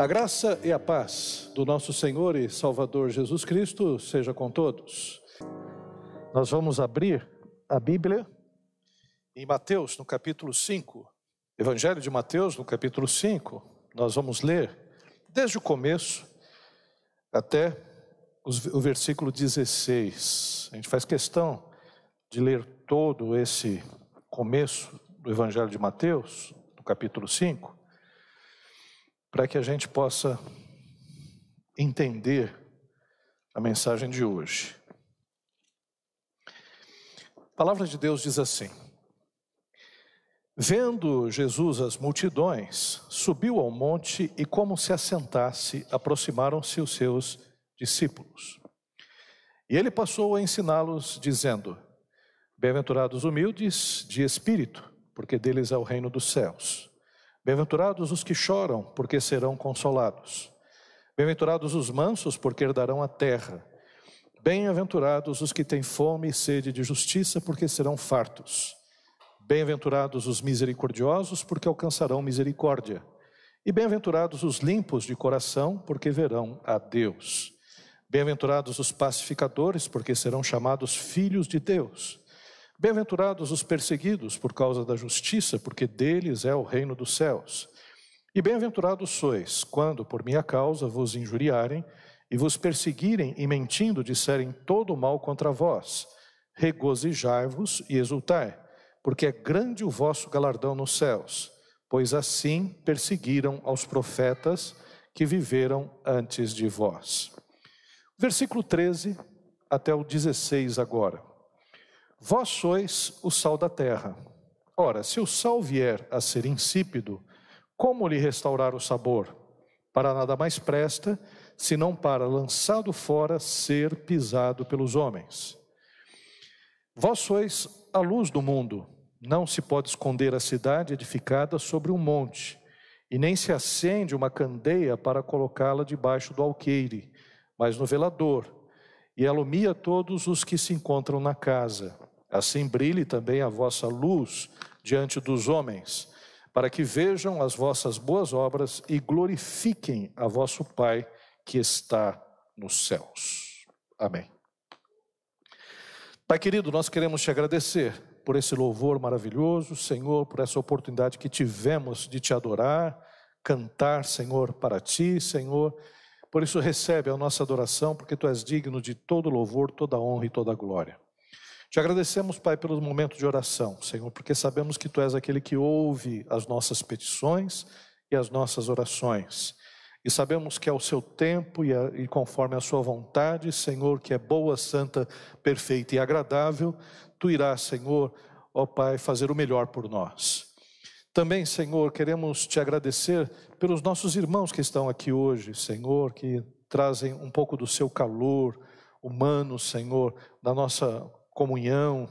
A graça e a paz do nosso Senhor e Salvador Jesus Cristo seja com todos. Nós vamos abrir a Bíblia em Mateus, no capítulo 5. Evangelho de Mateus, no capítulo 5. Nós vamos ler desde o começo até o versículo 16. A gente faz questão de ler todo esse começo do Evangelho de Mateus, no capítulo 5 para que a gente possa entender a mensagem de hoje. A palavra de Deus diz assim: Vendo Jesus as multidões, subiu ao monte e, como se assentasse, aproximaram-se os seus discípulos. E ele passou a ensiná-los, dizendo: Bem-aventurados humildes de espírito, porque deles é o reino dos céus. Bem-aventurados os que choram, porque serão consolados. Bem-aventurados os mansos, porque herdarão a terra. Bem-aventurados os que têm fome e sede de justiça, porque serão fartos. Bem-aventurados os misericordiosos, porque alcançarão misericórdia. E bem-aventurados os limpos de coração, porque verão a Deus. Bem-aventurados os pacificadores, porque serão chamados filhos de Deus. Bem-aventurados os perseguidos por causa da justiça, porque deles é o reino dos céus. E bem-aventurados sois, quando por minha causa vos injuriarem e vos perseguirem e mentindo disserem todo o mal contra vós. Regozijai-vos e exultai, porque é grande o vosso galardão nos céus, pois assim perseguiram aos profetas que viveram antes de vós. Versículo 13 até o 16 agora. Vós sois o sal da terra. Ora, se o sal vier a ser insípido, como lhe restaurar o sabor? Para nada mais presta, senão para, lançado fora, ser pisado pelos homens. Vós sois a luz do mundo. Não se pode esconder a cidade edificada sobre um monte, e nem se acende uma candeia para colocá-la debaixo do alqueire, mas no velador, e alumia todos os que se encontram na casa. Assim brilhe também a vossa luz diante dos homens, para que vejam as vossas boas obras e glorifiquem a vosso Pai que está nos céus. Amém. Pai querido, nós queremos te agradecer por esse louvor maravilhoso, Senhor, por essa oportunidade que tivemos de te adorar, cantar, Senhor, para ti, Senhor. Por isso recebe a nossa adoração, porque tu és digno de todo louvor, toda honra e toda glória. Te agradecemos, Pai, pelos momentos de oração, Senhor, porque sabemos que Tu és aquele que ouve as nossas petições e as nossas orações. E sabemos que é o seu tempo e, a, e, conforme a sua vontade, Senhor, que é boa, santa, perfeita e agradável, tu irás, Senhor, ó Pai, fazer o melhor por nós. Também, Senhor, queremos te agradecer pelos nossos irmãos que estão aqui hoje, Senhor, que trazem um pouco do seu calor humano, Senhor, da nossa comunhão.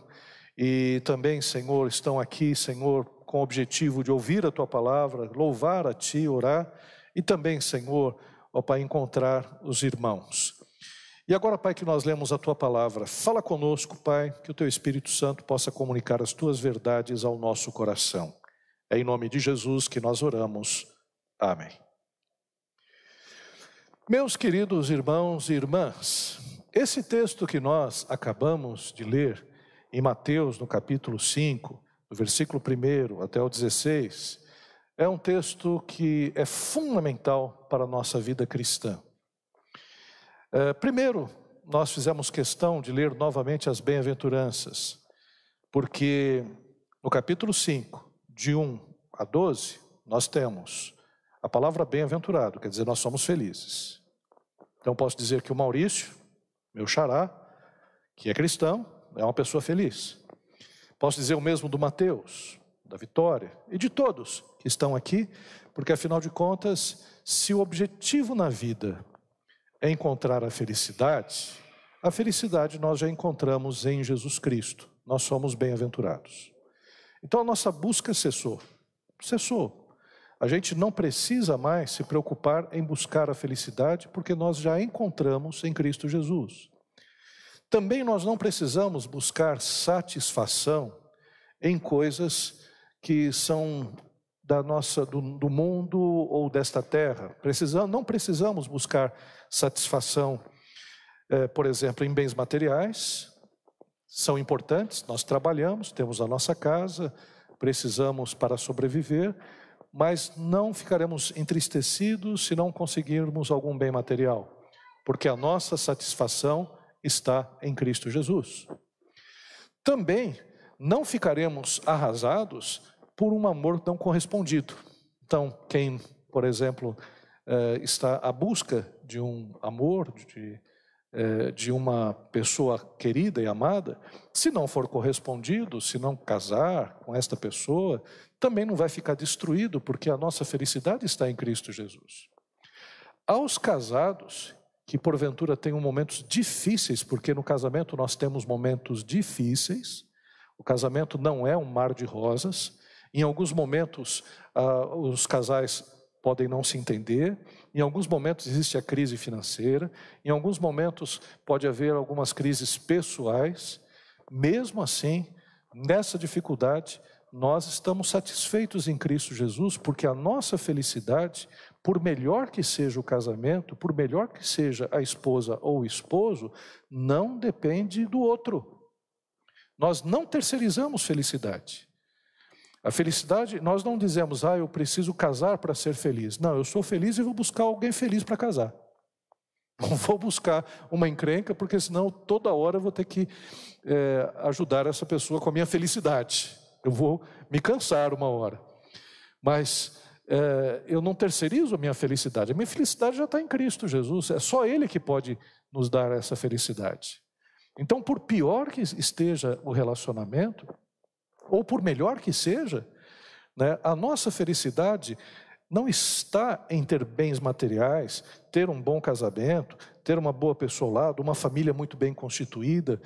E também, Senhor, estão aqui, Senhor, com o objetivo de ouvir a tua palavra, louvar a ti, orar. E também, Senhor, ó Pai, encontrar os irmãos. E agora, Pai, que nós lemos a tua palavra, fala conosco, Pai, que o teu Espírito Santo possa comunicar as tuas verdades ao nosso coração. É em nome de Jesus que nós oramos. Amém. Meus queridos irmãos e irmãs, esse texto que nós acabamos de ler em Mateus, no capítulo 5, do versículo 1 até o 16, é um texto que é fundamental para a nossa vida cristã. É, primeiro, nós fizemos questão de ler novamente as bem-aventuranças, porque no capítulo 5, de 1 a 12, nós temos a palavra bem-aventurado, quer dizer, nós somos felizes. Então, posso dizer que o Maurício meu xará, que é cristão, é uma pessoa feliz. Posso dizer o mesmo do Mateus, da Vitória e de todos que estão aqui, porque afinal de contas, se o objetivo na vida é encontrar a felicidade, a felicidade nós já encontramos em Jesus Cristo. Nós somos bem-aventurados. Então a nossa busca cessou. Cessou. A gente não precisa mais se preocupar em buscar a felicidade, porque nós já encontramos em Cristo Jesus. Também nós não precisamos buscar satisfação em coisas que são da nossa do, do mundo ou desta terra. Precisamos, não precisamos buscar satisfação, é, por exemplo, em bens materiais. São importantes. Nós trabalhamos, temos a nossa casa, precisamos para sobreviver, mas não ficaremos entristecidos se não conseguirmos algum bem material, porque a nossa satisfação está em Cristo Jesus. Também não ficaremos arrasados por um amor não correspondido. Então, quem, por exemplo, eh, está à busca de um amor, de, eh, de uma pessoa querida e amada, se não for correspondido, se não casar com esta pessoa, também não vai ficar destruído, porque a nossa felicidade está em Cristo Jesus. Aos casados que porventura tenham momentos difíceis, porque no casamento nós temos momentos difíceis, o casamento não é um mar de rosas, em alguns momentos ah, os casais podem não se entender, em alguns momentos existe a crise financeira, em alguns momentos pode haver algumas crises pessoais, mesmo assim, nessa dificuldade, nós estamos satisfeitos em Cristo Jesus, porque a nossa felicidade, por melhor que seja o casamento, por melhor que seja a esposa ou o esposo, não depende do outro. Nós não terceirizamos felicidade. A felicidade, nós não dizemos, ah, eu preciso casar para ser feliz. Não, eu sou feliz e vou buscar alguém feliz para casar. Não vou buscar uma encrenca, porque senão toda hora eu vou ter que é, ajudar essa pessoa com a minha felicidade. Eu vou me cansar uma hora. Mas é, eu não terceirizo a minha felicidade. A minha felicidade já está em Cristo Jesus. É só Ele que pode nos dar essa felicidade. Então, por pior que esteja o relacionamento, ou por melhor que seja, né, a nossa felicidade não está em ter bens materiais, ter um bom casamento, ter uma boa pessoa ao lado, uma família muito bem constituída.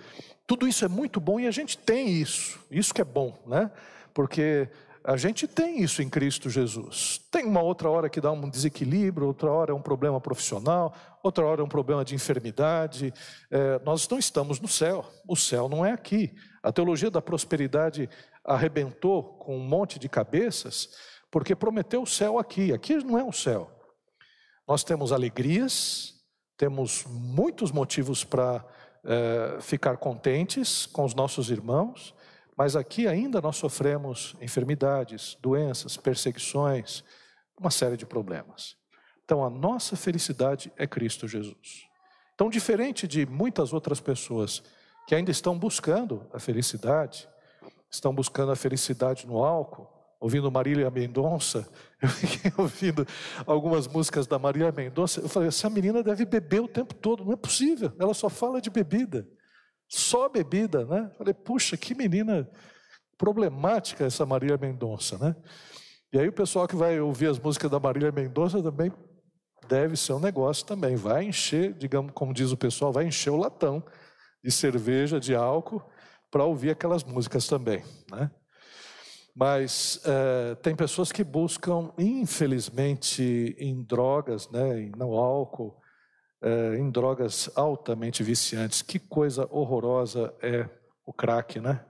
Tudo isso é muito bom e a gente tem isso. Isso que é bom, né? Porque a gente tem isso em Cristo Jesus. Tem uma outra hora que dá um desequilíbrio, outra hora é um problema profissional, outra hora é um problema de enfermidade. É, nós não estamos no céu, o céu não é aqui. A teologia da prosperidade arrebentou com um monte de cabeças, porque prometeu o céu aqui. Aqui não é o céu. Nós temos alegrias, temos muitos motivos para é, ficar contentes com os nossos irmãos, mas aqui ainda nós sofremos enfermidades, doenças, perseguições, uma série de problemas. Então a nossa felicidade é Cristo Jesus. Então, diferente de muitas outras pessoas que ainda estão buscando a felicidade, estão buscando a felicidade no álcool, ouvindo Marília Mendonça, eu fiquei ouvindo algumas músicas da Marília Mendonça, eu falei, essa menina deve beber o tempo todo, não é possível, ela só fala de bebida, só bebida, né? Eu falei, puxa, que menina problemática essa Marília Mendonça, né? E aí o pessoal que vai ouvir as músicas da Marília Mendonça também deve ser um negócio também, vai encher, digamos, como diz o pessoal, vai encher o latão de cerveja, de álcool, para ouvir aquelas músicas também. Né? Mas é, tem pessoas que buscam, infelizmente, em drogas, né, no álcool, é, em drogas altamente viciantes. Que coisa horrorosa é o crack, né?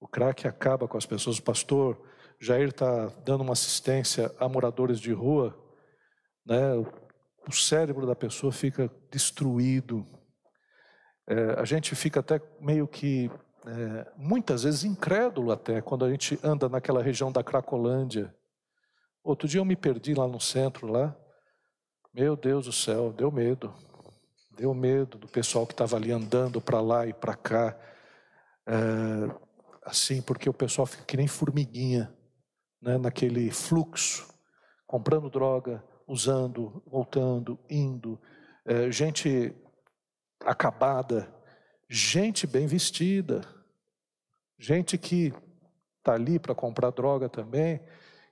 O crack acaba com as pessoas. O pastor Jair está dando uma assistência a moradores de rua, né? O cérebro da pessoa fica destruído. É, a gente fica até meio que é, muitas vezes incrédulo até, quando a gente anda naquela região da Cracolândia. Outro dia eu me perdi lá no centro, lá. Meu Deus do céu, deu medo. Deu medo do pessoal que estava ali andando para lá e para cá. É, assim, porque o pessoal fica que nem formiguinha, né, naquele fluxo, comprando droga, usando, voltando, indo. É, gente acabada, gente bem vestida, gente que está ali para comprar droga também,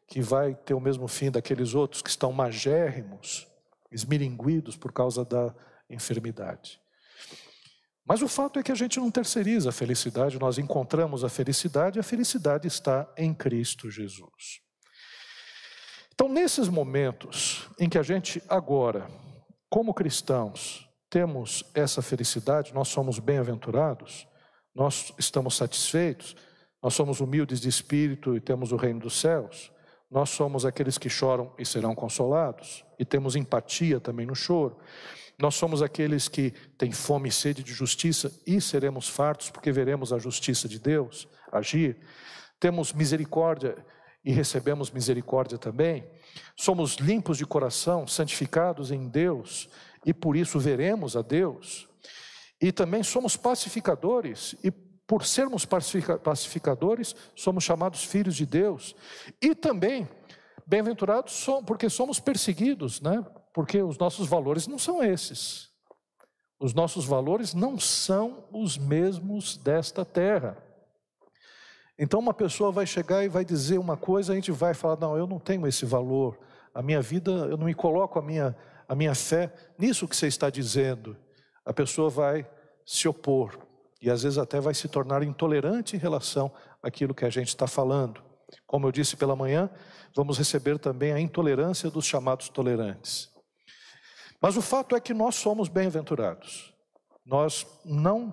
que vai ter o mesmo fim daqueles outros que estão magérrimos, esmiringuidos por causa da enfermidade. Mas o fato é que a gente não terceiriza a felicidade, nós encontramos a felicidade e a felicidade está em Cristo Jesus. Então, nesses momentos em que a gente agora, como cristãos, temos essa felicidade, nós somos bem-aventurados, nós estamos satisfeitos, nós somos humildes de espírito e temos o reino dos céus, Nós somos aqueles que choram e serão consolados, e temos empatia também no choro. Nós somos aqueles que têm fome e sede de justiça e seremos fartos, porque veremos a justiça de Deus agir. Temos misericórdia e recebemos misericórdia também. Somos limpos de coração, santificados em Deus, e por isso veremos a Deus. E também somos pacificadores, e por sermos pacificadores, somos chamados filhos de Deus. E também, bem-aventurados porque somos perseguidos, né? Porque os nossos valores não são esses. Os nossos valores não são os mesmos desta terra. Então, uma pessoa vai chegar e vai dizer uma coisa, a gente vai falar: não, eu não tenho esse valor. A minha vida, eu não me coloco a minha, a minha fé nisso que você está dizendo. A pessoa vai se opor e às vezes até vai se tornar intolerante em relação àquilo que a gente está falando. Como eu disse pela manhã, vamos receber também a intolerância dos chamados tolerantes. Mas o fato é que nós somos bem-aventurados. Nós não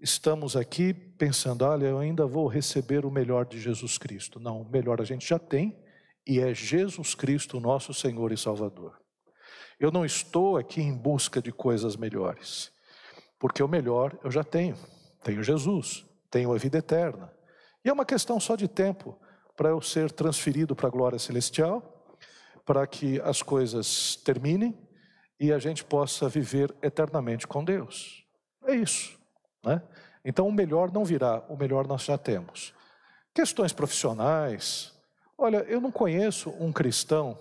estamos aqui pensando, olha, eu ainda vou receber o melhor de Jesus Cristo. Não, o melhor a gente já tem e é Jesus Cristo, nosso Senhor e Salvador. Eu não estou aqui em busca de coisas melhores, porque o melhor eu já tenho. Tenho Jesus, tenho a vida eterna. E é uma questão só de tempo para eu ser transferido para a glória celestial, para que as coisas terminem e a gente possa viver eternamente com Deus. É isso. Né? Então, o melhor não virá, o melhor nós já temos. Questões profissionais. Olha, eu não conheço um cristão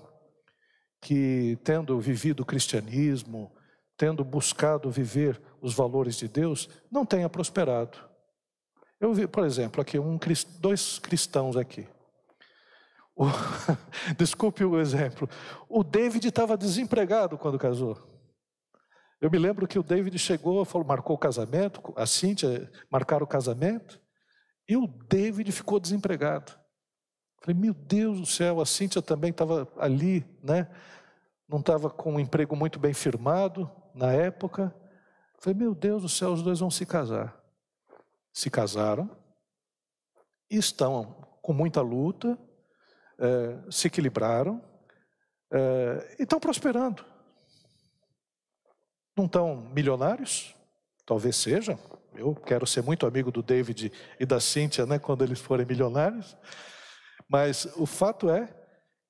que, tendo vivido o cristianismo, tendo buscado viver os valores de Deus, não tenha prosperado. Eu vi, por exemplo, aqui um, dois cristãos aqui. O, desculpe o exemplo. O David estava desempregado quando casou. Eu me lembro que o David chegou, falou, marcou o casamento, a Cíntia marcaram o casamento, e o David ficou desempregado. Falei, meu Deus do céu, a Cíntia também estava ali, né? Não estava com um emprego muito bem firmado, na época. Falei, meu Deus do céu, os dois vão se casar. Se casaram e estão com muita luta, é, se equilibraram é, e estão prosperando. Não estão milionários? Talvez sejam. Eu quero ser muito amigo do David e da Cíntia, né, quando eles forem milionários. Mas o fato é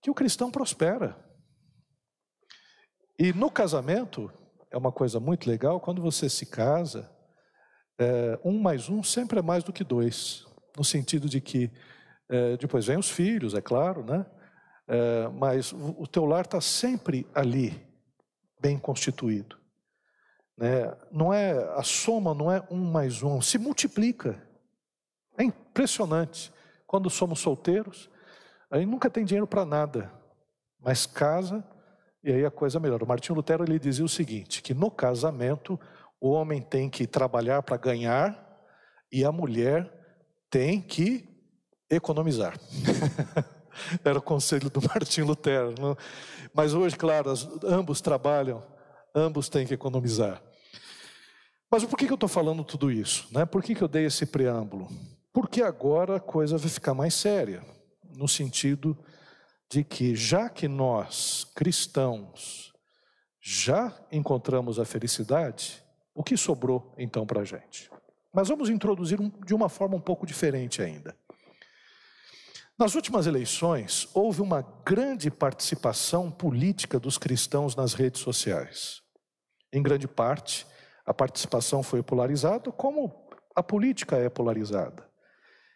que o cristão prospera. E no casamento, é uma coisa muito legal, quando você se casa, é, um mais um sempre é mais do que dois, no sentido de que é, depois vem os filhos, é claro, né? É, mas o, o teu lar está sempre ali, bem constituído. Né? Não é a soma, não é um mais um, se multiplica. É impressionante. Quando somos solteiros, a gente nunca tem dinheiro para nada, mas casa e aí a coisa melhora. O Martinho Lutero ele dizia o seguinte, que no casamento o homem tem que trabalhar para ganhar e a mulher tem que economizar. Era o conselho do Martinho Lutero. Não? Mas hoje, claro, ambos trabalham, ambos têm que economizar. Mas por que, eu estou falando tudo isso? Né? Por que eu dei esse preâmbulo? Porque agora a coisa vai ficar mais séria, no sentido de que, já que nós, cristãos, já encontramos a felicidade, o que sobrou então para a gente? Mas vamos introduzir de uma forma um pouco diferente ainda. Nas últimas eleições, houve uma grande participação política dos cristãos nas redes sociais. Em grande parte, a participação foi polarizada, como a política é polarizada.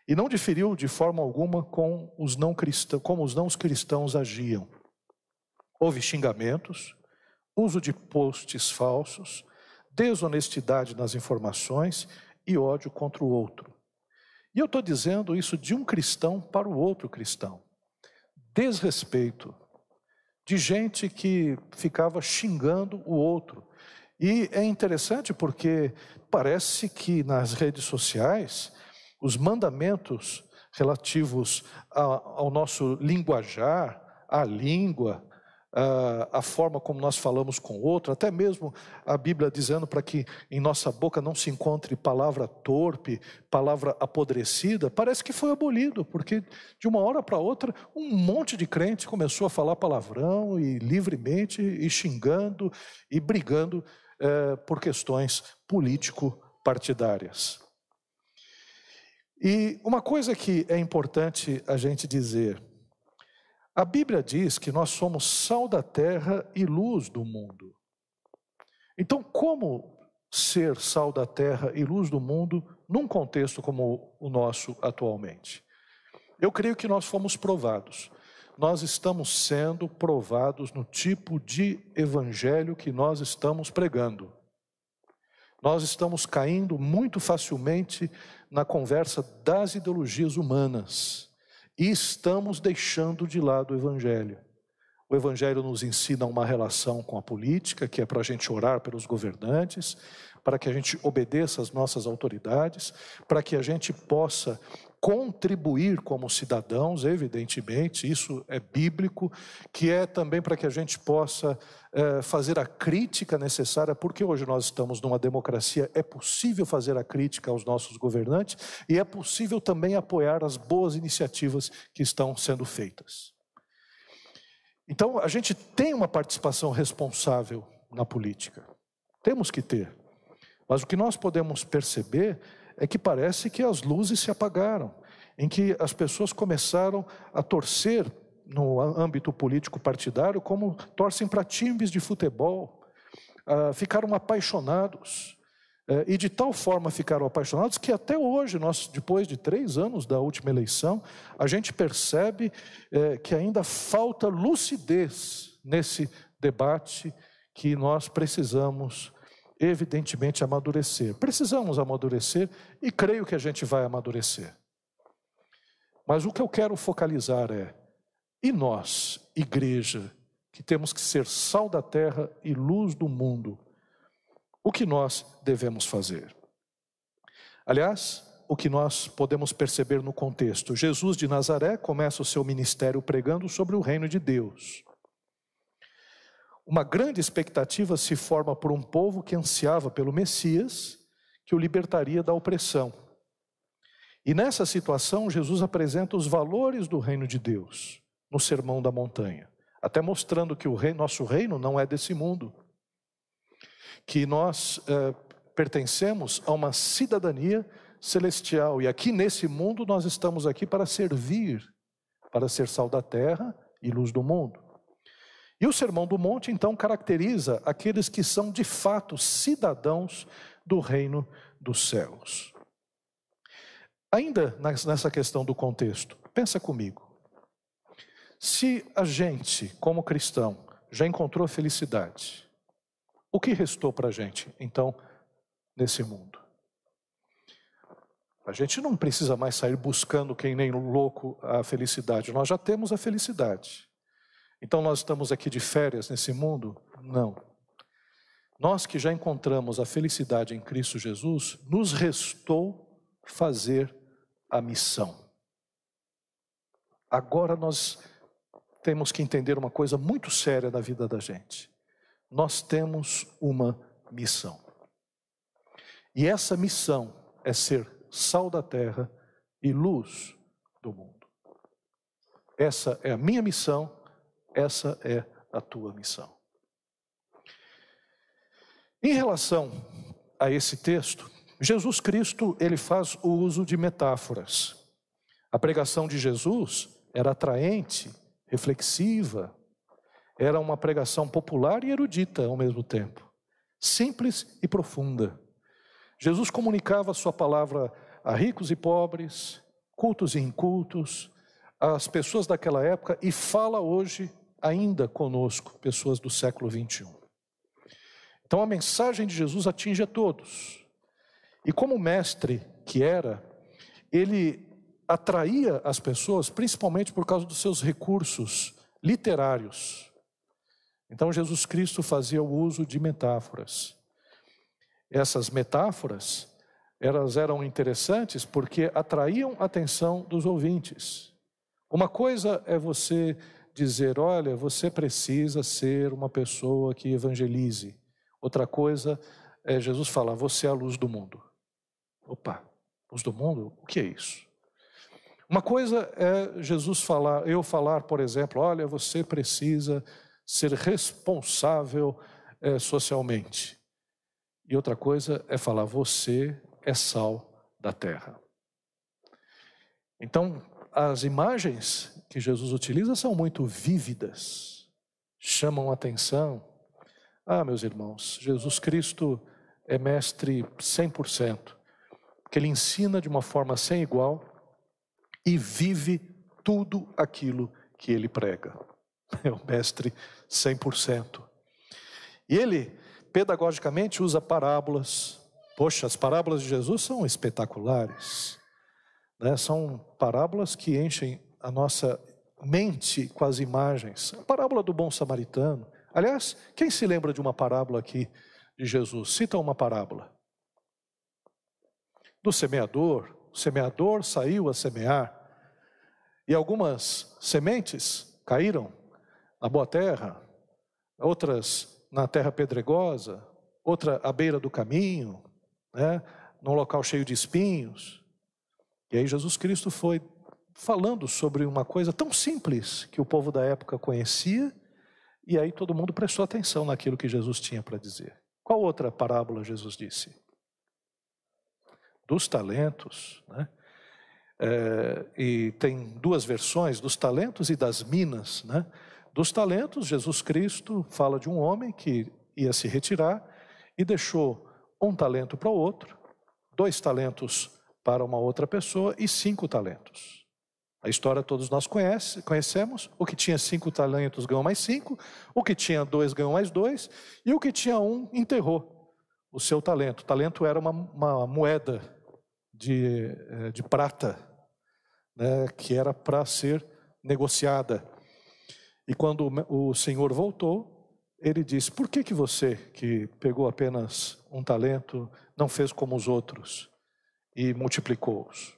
E não diferiu de forma alguma com os não cristãos, como os não cristãos agiam. Houve xingamentos, uso de posts falsos, desonestidade nas informações e ódio contra o outro. E eu estou dizendo isso de um cristão para o outro cristão. Desrespeito de gente que ficava xingando o outro. E é interessante porque parece que nas redes sociais os mandamentos relativos ao nosso linguajar, à língua, a forma como nós falamos com o outro, até mesmo a Bíblia dizendo para que em nossa boca não se encontre palavra torpe, palavra apodrecida, parece que foi abolido, porque de uma hora para outra um monte de crente começou a falar palavrão e livremente, e xingando e brigando é, por questões político-partidárias. E uma coisa que é importante a gente dizer, a Bíblia diz que nós somos sal da terra e luz do mundo. Então, como ser sal da terra e luz do mundo num contexto como o nosso atualmente? Eu creio que nós fomos provados. Nós estamos sendo provados no tipo de evangelho que nós estamos pregando. Nós estamos caindo muito facilmente na conversa das ideologias humanas e estamos deixando de lado o Evangelho. O Evangelho nos ensina uma relação com a política, que é para a gente orar pelos governantes, para que a gente obedeça às nossas autoridades, para que a gente possa contribuir como cidadãos, evidentemente, isso é bíblico, que é também para que a gente possa é, fazer a crítica necessária, porque hoje nós estamos numa democracia, é possível fazer a crítica aos nossos governantes e é possível também apoiar as boas iniciativas que estão sendo feitas. Então, a gente tem uma participação responsável na política, temos que ter, mas o que nós podemos perceber é que parece que as luzes se apagaram, em que as pessoas começaram a torcer no âmbito político partidário como torcem para times de futebol, uh, ficaram apaixonados. Uh, e de tal forma ficaram apaixonados que até hoje, nós, depois de três anos da última eleição, a gente percebe uh, que ainda falta lucidez nesse debate que nós precisamos evidentemente, amadurecer. Precisamos amadurecer e creio que a gente vai amadurecer. Mas o que eu quero focalizar é: e nós, igreja, que temos que ser sal da terra e luz do mundo, o que nós devemos fazer? Aliás, o que nós podemos perceber no contexto: Jesus de Nazaré começa o seu ministério pregando sobre o reino de Deus. Uma grande expectativa se forma por um povo que ansiava pelo Messias, que o libertaria da opressão. E nessa situação, Jesus apresenta os valores do reino de Deus no Sermão da Montanha, até mostrando que o rei, nosso reino não é desse mundo, que nós é, pertencemos a uma cidadania celestial e aqui nesse mundo nós estamos aqui para servir, para ser sal da terra e luz do mundo. E o Sermão do Monte, então, caracteriza aqueles que são de fato cidadãos do reino dos céus. Ainda nessa questão do contexto, pensa comigo. Se a gente, como cristão, já encontrou felicidade, o que restou para a gente, então, nesse mundo? A gente não precisa mais sair buscando quem nem louco a felicidade, nós já temos a felicidade. Então nós estamos aqui de férias nesse mundo? Não. Nós que já encontramos a felicidade em Cristo Jesus, nos restou fazer a missão. Agora nós temos que entender uma coisa muito séria da vida da gente. Nós temos uma missão. E essa missão é ser sal da terra e luz do mundo. Essa é a minha missão essa é a tua missão. Em relação a esse texto, Jesus Cristo, ele faz o uso de metáforas. A pregação de Jesus era atraente, reflexiva, era uma pregação popular e erudita ao mesmo tempo, simples e profunda. Jesus comunicava sua palavra a ricos e pobres, cultos e incultos, às pessoas daquela época e fala hoje ainda conosco, pessoas do século 21. Então a mensagem de Jesus atinge a todos. E como mestre que era, ele atraía as pessoas principalmente por causa dos seus recursos literários. Então Jesus Cristo fazia o uso de metáforas. Essas metáforas, elas eram interessantes porque atraíam a atenção dos ouvintes. Uma coisa é você dizer: olha, você precisa ser uma pessoa que evangelize. Outra coisa é Jesus falar: você é a luz do mundo. Opa, luz do mundo? O que é isso? Uma coisa é Jesus falar, eu falar, por exemplo, olha, você precisa ser responsável é, socialmente. E outra coisa é falar, você é sal da terra. Então, as imagens que Jesus utiliza são muito vívidas, chamam atenção. Ah, meus irmãos, Jesus Cristo é mestre 100%, porque ele ensina de uma forma sem igual e vive tudo aquilo que ele prega. É o mestre 100%. E ele, pedagogicamente, usa parábolas. Poxa, as parábolas de Jesus são espetaculares. Né? São parábolas que enchem a nossa mente com as imagens. A parábola do bom samaritano. Aliás, quem se lembra de uma parábola aqui de Jesus? Cita uma parábola. Do semeador. O semeador saiu a semear. E algumas sementes caíram na boa terra, outras na terra pedregosa, outra à beira do caminho, né, num local cheio de espinhos. E aí Jesus Cristo foi falando sobre uma coisa tão simples que o povo da época conhecia, e aí todo mundo prestou atenção naquilo que Jesus tinha para dizer. Qual outra parábola Jesus disse? Dos talentos, né? É, e tem duas versões, dos talentos e das minas. Né? Dos talentos, Jesus Cristo fala de um homem que ia se retirar e deixou um talento para o outro, dois talentos para uma outra pessoa e cinco talentos. A história todos nós conhece, conhecemos. O que tinha cinco talentos ganhou mais cinco, o que tinha dois ganhou mais dois, e o que tinha um enterrou o seu talento. O talento era uma, uma moeda de, eh, de prata né, que era para ser negociada. E quando o Senhor voltou, ele disse: Por que, que você, que pegou apenas um talento, não fez como os outros e multiplicou-os?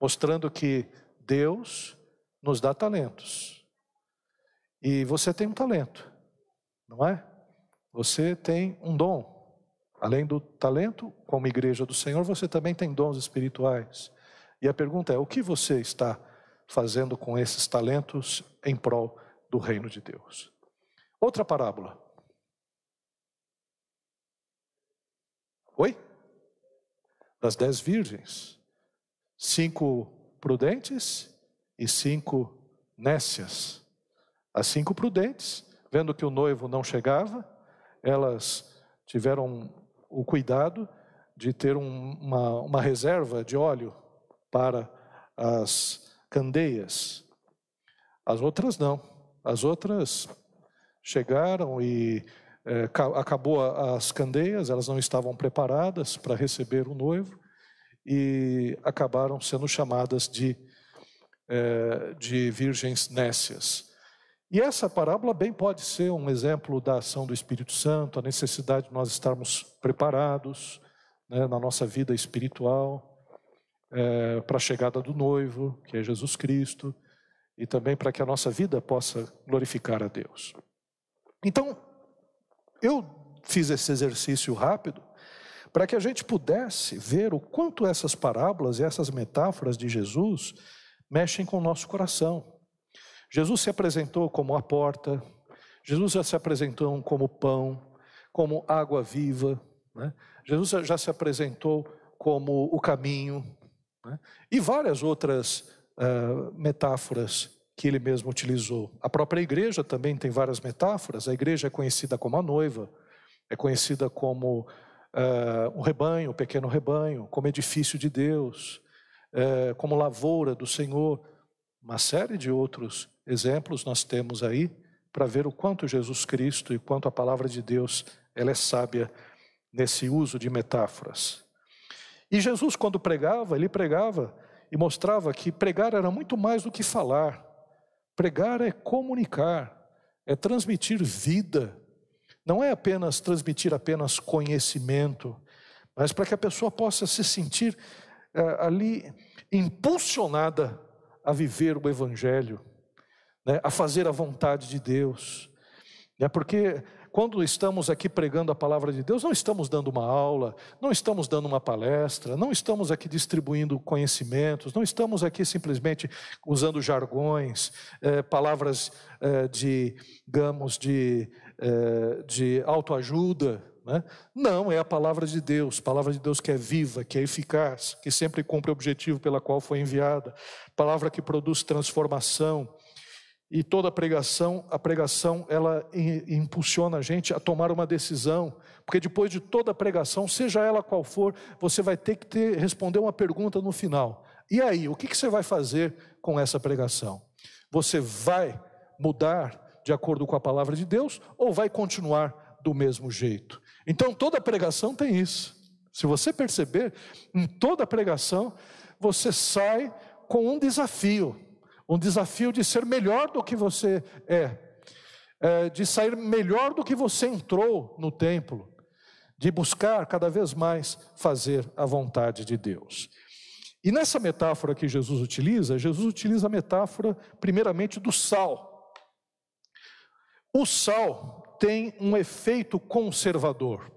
Mostrando que Deus nos dá talentos. E você tem um talento, não é? Você tem um dom. Além do talento, como igreja do Senhor, você também tem dons espirituais. E a pergunta é: o que você está fazendo com esses talentos em prol do reino de Deus? Outra parábola. Oi? Das dez virgens. Cinco prudentes e cinco nécias. As cinco prudentes, vendo que o noivo não chegava, elas tiveram o cuidado de ter um, uma, uma reserva de óleo para as candeias. As outras não. As outras chegaram e é, acabou as candeias, elas não estavam preparadas para receber o noivo e acabaram sendo chamadas de, é, de virgens nécias. E essa parábola bem pode ser um exemplo da ação do Espírito Santo, a necessidade de nós estarmos preparados né, na nossa vida espiritual é, para a chegada do noivo, que é Jesus Cristo, e também para que a nossa vida possa glorificar a Deus. Então, eu fiz esse exercício rápido para que a gente pudesse ver o quanto essas parábolas e essas metáforas de Jesus mexem com o nosso coração. Jesus se apresentou como a porta, Jesus já se apresentou como pão, como água viva, né? Jesus já se apresentou como o caminho, né? E várias outras uh, metáforas que ele mesmo utilizou. A própria igreja também tem várias metáforas. A igreja é conhecida como a noiva, é conhecida como uh, um rebanho, um pequeno rebanho, como edifício de Deus, uh, como lavoura do Senhor. Uma série de outros exemplos nós temos aí para ver o quanto Jesus Cristo e quanto a palavra de Deus ela é sábia nesse uso de metáforas. E Jesus, quando pregava, ele pregava e mostrava que pregar era muito mais do que falar. Pregar é comunicar, é transmitir vida. Não é apenas transmitir apenas conhecimento, mas para que a pessoa possa se sentir é, ali impulsionada a viver o Evangelho. né, a fazer a vontade de Deus. É porque quando estamos aqui pregando a palavra de Deus, não estamos dando uma aula, não estamos dando uma palestra, não estamos aqui distribuindo conhecimentos, não estamos aqui simplesmente usando jargões, é, palavras é, de, digamos, de, é, de autoajuda. Né? Não, é a palavra de Deus, palavra de Deus que é viva, que é eficaz, que sempre cumpre o objetivo pela qual foi enviada, palavra que produz transformação, e toda pregação, a pregação, ela impulsiona a gente a tomar uma decisão, porque depois de toda a pregação, seja ela qual for, você vai ter que ter, responder uma pergunta no final. E aí, o que, que você vai fazer com essa pregação? Você vai mudar de acordo com a palavra de Deus ou vai continuar do mesmo jeito? Então, toda pregação tem isso. Se você perceber, em toda pregação, você sai com um desafio um desafio de ser melhor do que você é, é, de sair melhor do que você entrou no templo, de buscar cada vez mais fazer a vontade de Deus. E nessa metáfora que Jesus utiliza, Jesus utiliza a metáfora, primeiramente, do sal. O sal tem um efeito conservador.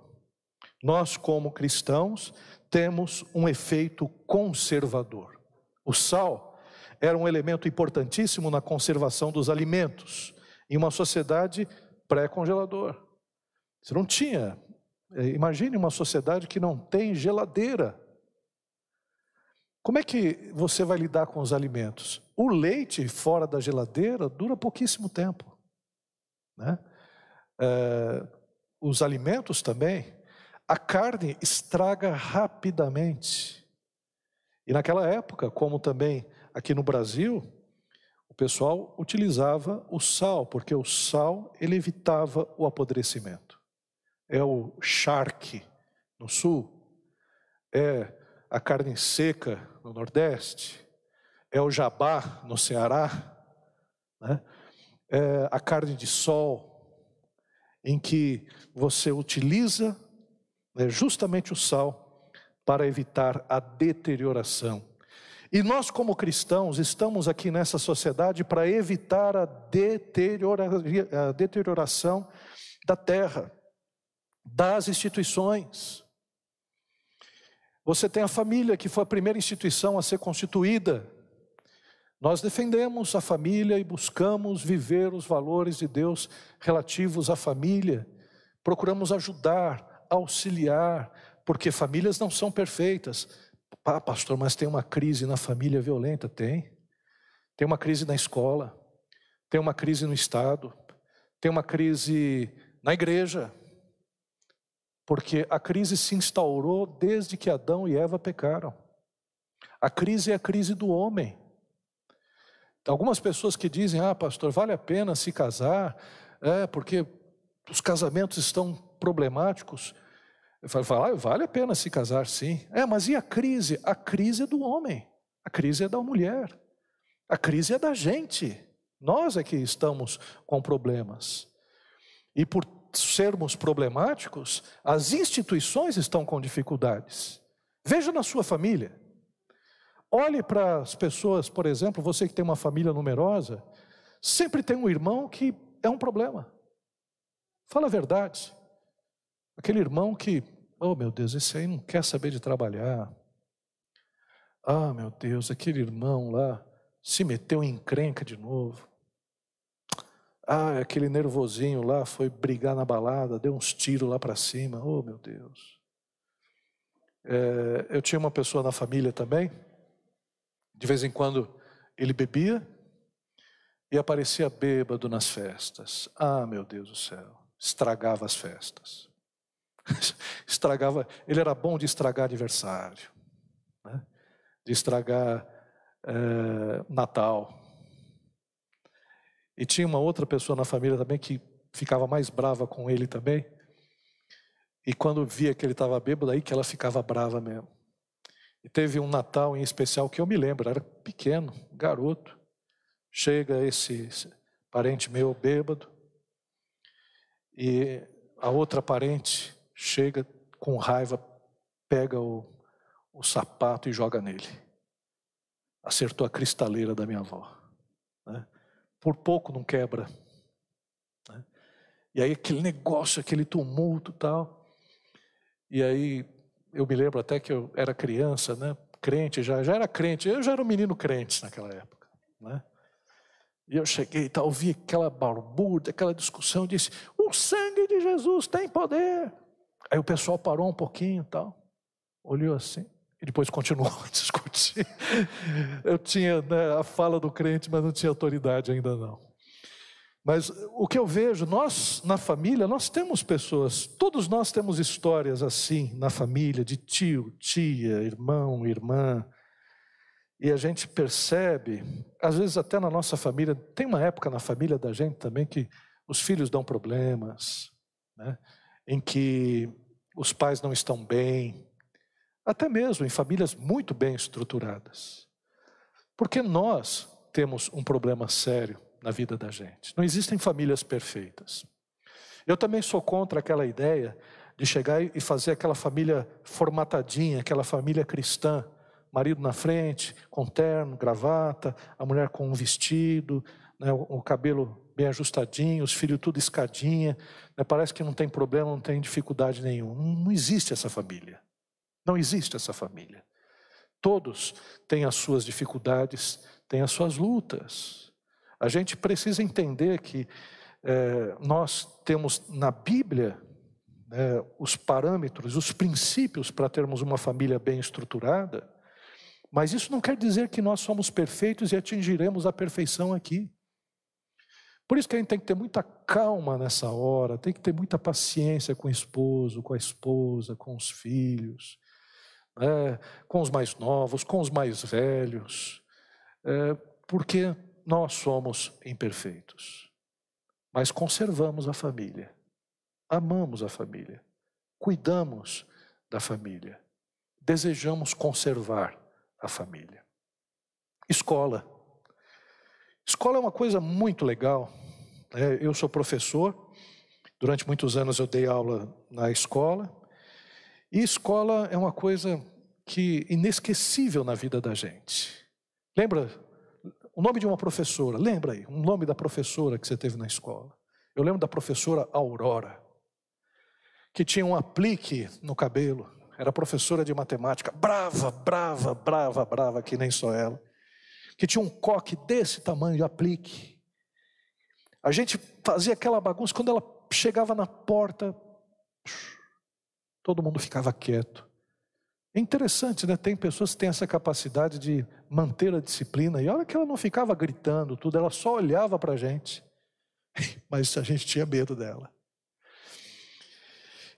Nós, como cristãos, temos um efeito conservador. O sal era um elemento importantíssimo na conservação dos alimentos, em uma sociedade pré-congelador. Você não tinha. É, imagine uma sociedade que não tem geladeira. Como é que você vai lidar com os alimentos? O leite fora da geladeira dura pouquíssimo tempo. Né? É, os alimentos também. A carne estraga rapidamente. E naquela época, como também aqui no Brasil, o pessoal utilizava o sal, porque o sal ele evitava o apodrecimento. É o charque no sul, é a carne seca no Nordeste, é o jabá no Ceará, né? É a carne de sol, em que você utiliza né, justamente o sal para evitar a deterioração e nós, como cristãos, estamos aqui nessa sociedade para evitar a, deteriora, a deterioração da terra, das instituições. Você tem a família, que foi a primeira instituição a ser constituída. Nós defendemos a família e buscamos viver os valores de Deus relativos à família. Procuramos ajudar, auxiliar, porque famílias não são perfeitas, ah, pastor, mas tem uma crise na família violenta? Tem. Tem uma crise na escola, tem uma crise no Estado, tem uma crise na igreja. Porque a crise se instaurou desde que Adão e Eva pecaram. A crise é a crise do homem. Algumas pessoas que dizem, ah, pastor, vale a pena se casar, é, porque os casamentos estão problemáticos. Eu falo, ah, vale a pena se casar, sim. É, mas e a crise? A crise é do homem, a crise é da mulher, a crise é da gente. Nós é que estamos com problemas. E por sermos problemáticos, as instituições estão com dificuldades. Veja na sua família. Olhe para as pessoas, por exemplo, você que tem uma família numerosa, sempre tem um irmão que é um problema. Fala a verdade. Aquele irmão que Oh, meu Deus, esse aí não quer saber de trabalhar. Ah, meu Deus, aquele irmão lá se meteu em encrenca de novo. Ah, aquele nervosinho lá foi brigar na balada, deu uns tiros lá para cima. Oh, meu Deus. É, eu tinha uma pessoa na família também, de vez em quando ele bebia e aparecia bêbado nas festas. Ah, meu Deus do céu, estragava as festas. estragava, ele era bom de estragar aniversário, né? de estragar é, Natal. E tinha uma outra pessoa na família também que ficava mais brava com ele também. E quando via que ele estava bêbado, aí que ela ficava brava mesmo. E teve um Natal em especial que eu me lembro, era pequeno, garoto. Chega esse parente meu bêbado, e a outra parente chega com raiva, pega o, o sapato e joga nele. Acertou a cristaleira da minha avó. Né? por pouco não quebra. Né? E aí aquele negócio, aquele tumulto tal. E aí eu me lembro até que eu era criança, né? Crente já, já era crente, eu já era um menino crente naquela época, né? E eu cheguei e tal, ouvi aquela balbúrdia, aquela discussão, disse: "O sangue de Jesus tem poder". Aí o pessoal parou um pouquinho, tal, olhou assim e depois continuou a discutir. Eu tinha né, a fala do crente, mas não tinha autoridade ainda não. Mas o que eu vejo, nós na família, nós temos pessoas, todos nós temos histórias assim na família, de tio, tia, irmão, irmã. E a gente percebe, às vezes até na nossa família, tem uma época na família da gente também que os filhos dão problemas, né? em que os pais não estão bem, até mesmo em famílias muito bem estruturadas. Porque nós temos um problema sério na vida da gente. Não existem famílias perfeitas. Eu também sou contra aquela ideia de chegar e fazer aquela família formatadinha, aquela família cristã, marido na frente, com terno, gravata, a mulher com um vestido, né, o, cabelo bem ajustadinho, os filhos tudo escadinha, né, parece que não tem problema, não tem dificuldade nenhuma. Não existe essa família. Não existe essa família. Todos têm as suas dificuldades, têm as suas lutas. A gente precisa entender que é, nós temos na Bíblia é, os parâmetros, os princípios para termos uma família bem estruturada, mas isso não quer dizer que nós somos perfeitos e atingiremos a perfeição aqui. Por isso que a gente tem que ter muita calma nessa hora, tem que ter muita paciência com o esposo, com a esposa, com os filhos, né, com os mais novos, com os mais velhos, é, porque nós somos imperfeitos, mas conservamos a família, amamos a família, cuidamos da família, desejamos conservar a família. Escola. Escola é uma coisa muito legal. Né? Eu sou professor, durante muitos anos eu dei aula na escola, e escola é uma coisa que inesquecível na vida da gente. Lembra o nome de uma professora, lembra aí, o nome da professora que você teve na escola. Eu lembro da professora Aurora, que tinha um aplique no cabelo, era professora de matemática, brava, brava, brava, brava, que nem só ela, que tinha um coque desse tamanho de aplique. A gente fazia aquela bagunça, quando ela chegava na porta, todo mundo ficava quieto. É interessante, né? Tem pessoas que têm essa capacidade de manter a disciplina. E olha que ela não ficava gritando tudo, ela só olhava para a gente. Mas a gente tinha medo dela.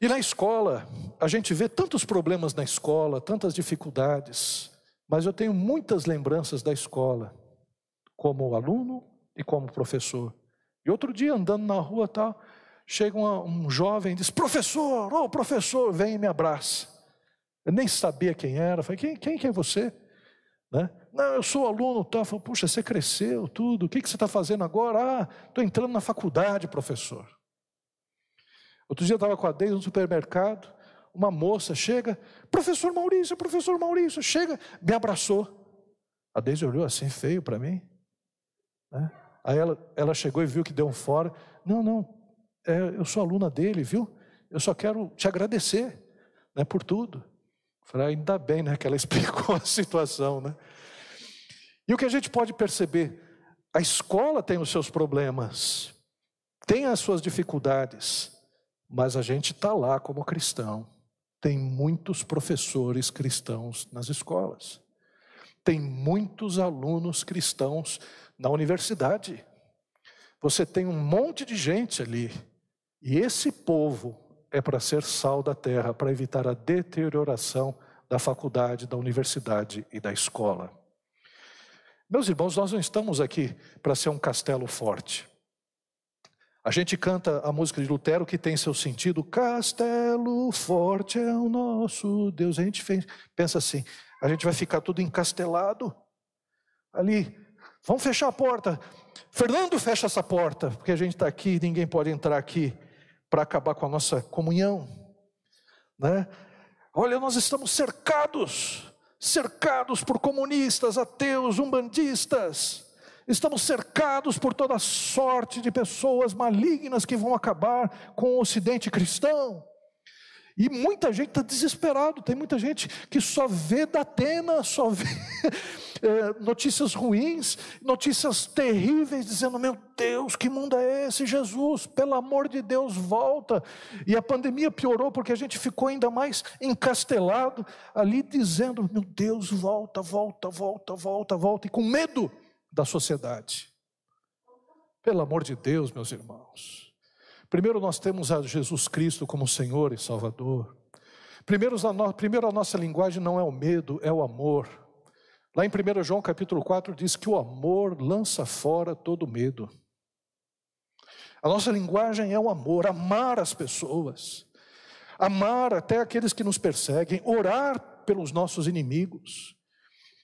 E na escola, a gente vê tantos problemas na escola, tantas dificuldades. Mas eu tenho muitas lembranças da escola, como aluno e como professor. E outro dia, andando na rua tal, chega um jovem e diz: Professor, ô oh, professor, vem e me abraça. Eu nem sabia quem era. Falei, quem, quem, é você? Né? Não, eu sou aluno. Tá. Falei, puxa, você cresceu, tudo. O que, que você está fazendo agora? Ah, estou entrando na faculdade, professor. Outro dia eu estava com a Deise no supermercado. Uma moça chega, professor Maurício, professor Maurício, chega, me abraçou. A Deise olhou assim, feio para mim. Né? Aí ela, ela chegou e viu que deu um fora. Não, não, é, eu sou aluna dele, viu? Eu só quero te agradecer né, por tudo. Falei, ainda bem né, que ela explicou a situação. Né? E o que a gente pode perceber? A escola tem os seus problemas, tem as suas dificuldades, mas a gente está lá como cristão. Tem muitos professores cristãos nas escolas, tem muitos alunos cristãos na universidade. Você tem um monte de gente ali, e esse povo é para ser sal da terra, para evitar a deterioração da faculdade, da universidade e da escola. Meus irmãos, nós não estamos aqui para ser um castelo forte. A gente canta a música de Lutero que tem seu sentido, castelo forte é o nosso Deus. A gente pensa assim, a gente vai ficar tudo encastelado ali. Vamos fechar a porta. Fernando, fecha essa porta, porque a gente está aqui, ninguém pode entrar aqui para acabar com a nossa comunhão, né? Olha, nós estamos cercados, cercados por comunistas, ateus, umbandistas. Estamos cercados por toda sorte de pessoas malignas que vão acabar com o ocidente cristão. E muita gente está desesperado, tem muita gente que só vê da Atena, só vê é, notícias ruins, notícias terríveis, dizendo: Meu Deus, que mundo é esse? Jesus, pelo amor de Deus, volta. E a pandemia piorou porque a gente ficou ainda mais encastelado ali, dizendo: Meu Deus, volta, volta, volta, volta, volta, e com medo da sociedade. Pelo amor de Deus, meus irmãos. Primeiro, nós temos a Jesus Cristo como Senhor e Salvador. Primeiro a, nossa linguagem não é o medo, é o amor. Lá em 1 João capítulo 4 diz que o amor lança fora todo medo. A nossa linguagem é o amor, amar as pessoas, amar até aqueles que nos perseguem, orar pelos nossos inimigos.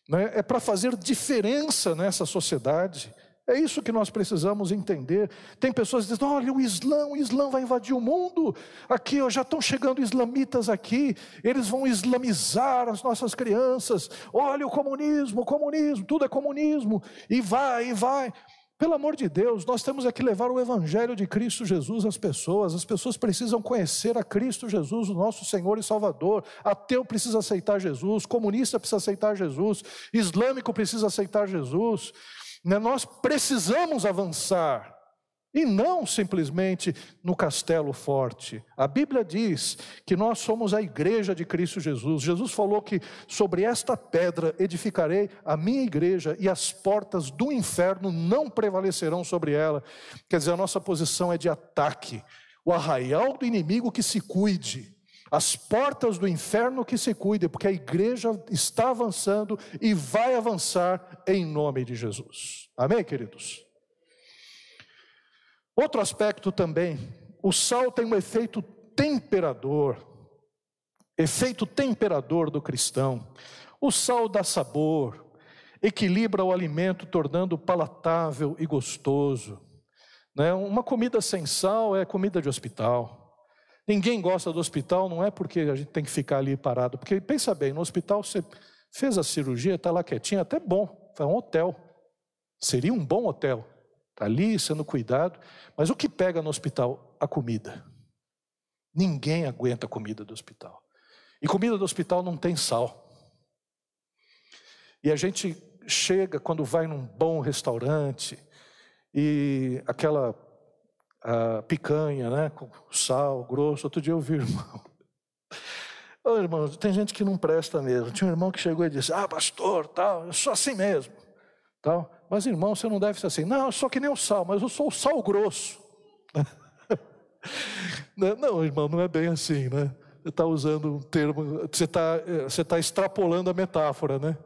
Né? É para fazer diferença nessa sociedade. É isso que nós precisamos entender. Tem pessoas que dizem: olha, o Islã, o Islã vai invadir o mundo. Aqui ó, já estão chegando islamitas aqui, eles vão islamizar as nossas crianças. Olha o comunismo, o comunismo, tudo é comunismo. E vai, e vai. Pelo amor de Deus, nós temos que levar o Evangelho de Cristo Jesus às pessoas. As pessoas precisam conhecer a Cristo Jesus, o nosso Senhor e Salvador. Ateu precisa aceitar Jesus, comunista precisa aceitar Jesus, islâmico precisa aceitar Jesus. Né, nós precisamos avançar e não simplesmente no castelo forte. A Bíblia diz que nós somos a igreja de Cristo Jesus. Jesus falou que sobre esta pedra edificarei a minha igreja e as portas do inferno não prevalecerão sobre ela. Quer dizer, a nossa posição é de ataque. O arraial do inimigo que se cuide as portas do inferno que se cuide, porque a igreja está avançando e vai avançar em nome de Jesus. Amém, queridos? Outro aspecto também, o sal tem um efeito temperador, efeito temperador do cristão. O sal dá sabor, equilibra o alimento, tornando palatável e gostoso. Né? Uma comida sem sal é comida de hospital. Ninguém gosta do hospital, não é porque a gente tem que ficar ali parado, porque pensa bem, no hospital você fez a cirurgia, está lá quietinho, até bom, foi um hotel. Seria um bom hotel. Está ali sendo cuidado. Mas o que pega no hospital? A comida. Ninguém aguenta a comida do hospital. E comida do hospital não tem sal. E a gente chega quando vai num bom restaurante e aquela a picanha, né, com sal grosso. Outro dia eu vi, irmão. Ô, irmão, tem gente que não presta mesmo. Tinha um irmão que chegou e disse: Ah, pastor, tal, eu sou assim mesmo. Tal. Mas, irmão, você não deve ser assim. Não, eu sou que nem o sal, mas eu sou o sal grosso. não, irmão, não é bem assim, né? Você está usando um termo, você está você tá extrapolando a metáfora, né?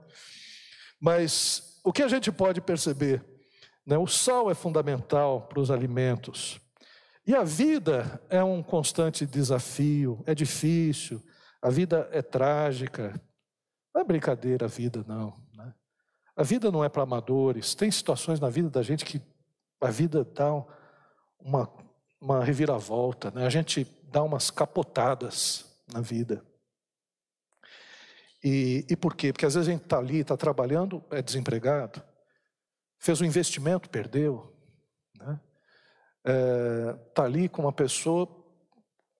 Mas o que a gente pode perceber? Né? O sal é fundamental para os alimentos. E a vida é um constante desafio, é difícil, a vida é trágica. Não é brincadeira a vida, não. Né? A vida não é para amadores. Tem situações na vida da gente que a vida dá uma, uma reviravolta, né? a gente dá umas capotadas na vida. E, e por quê? Porque às vezes a gente está ali, está trabalhando, é desempregado, fez um investimento, perdeu. Né? Está é, tá ali com uma pessoa,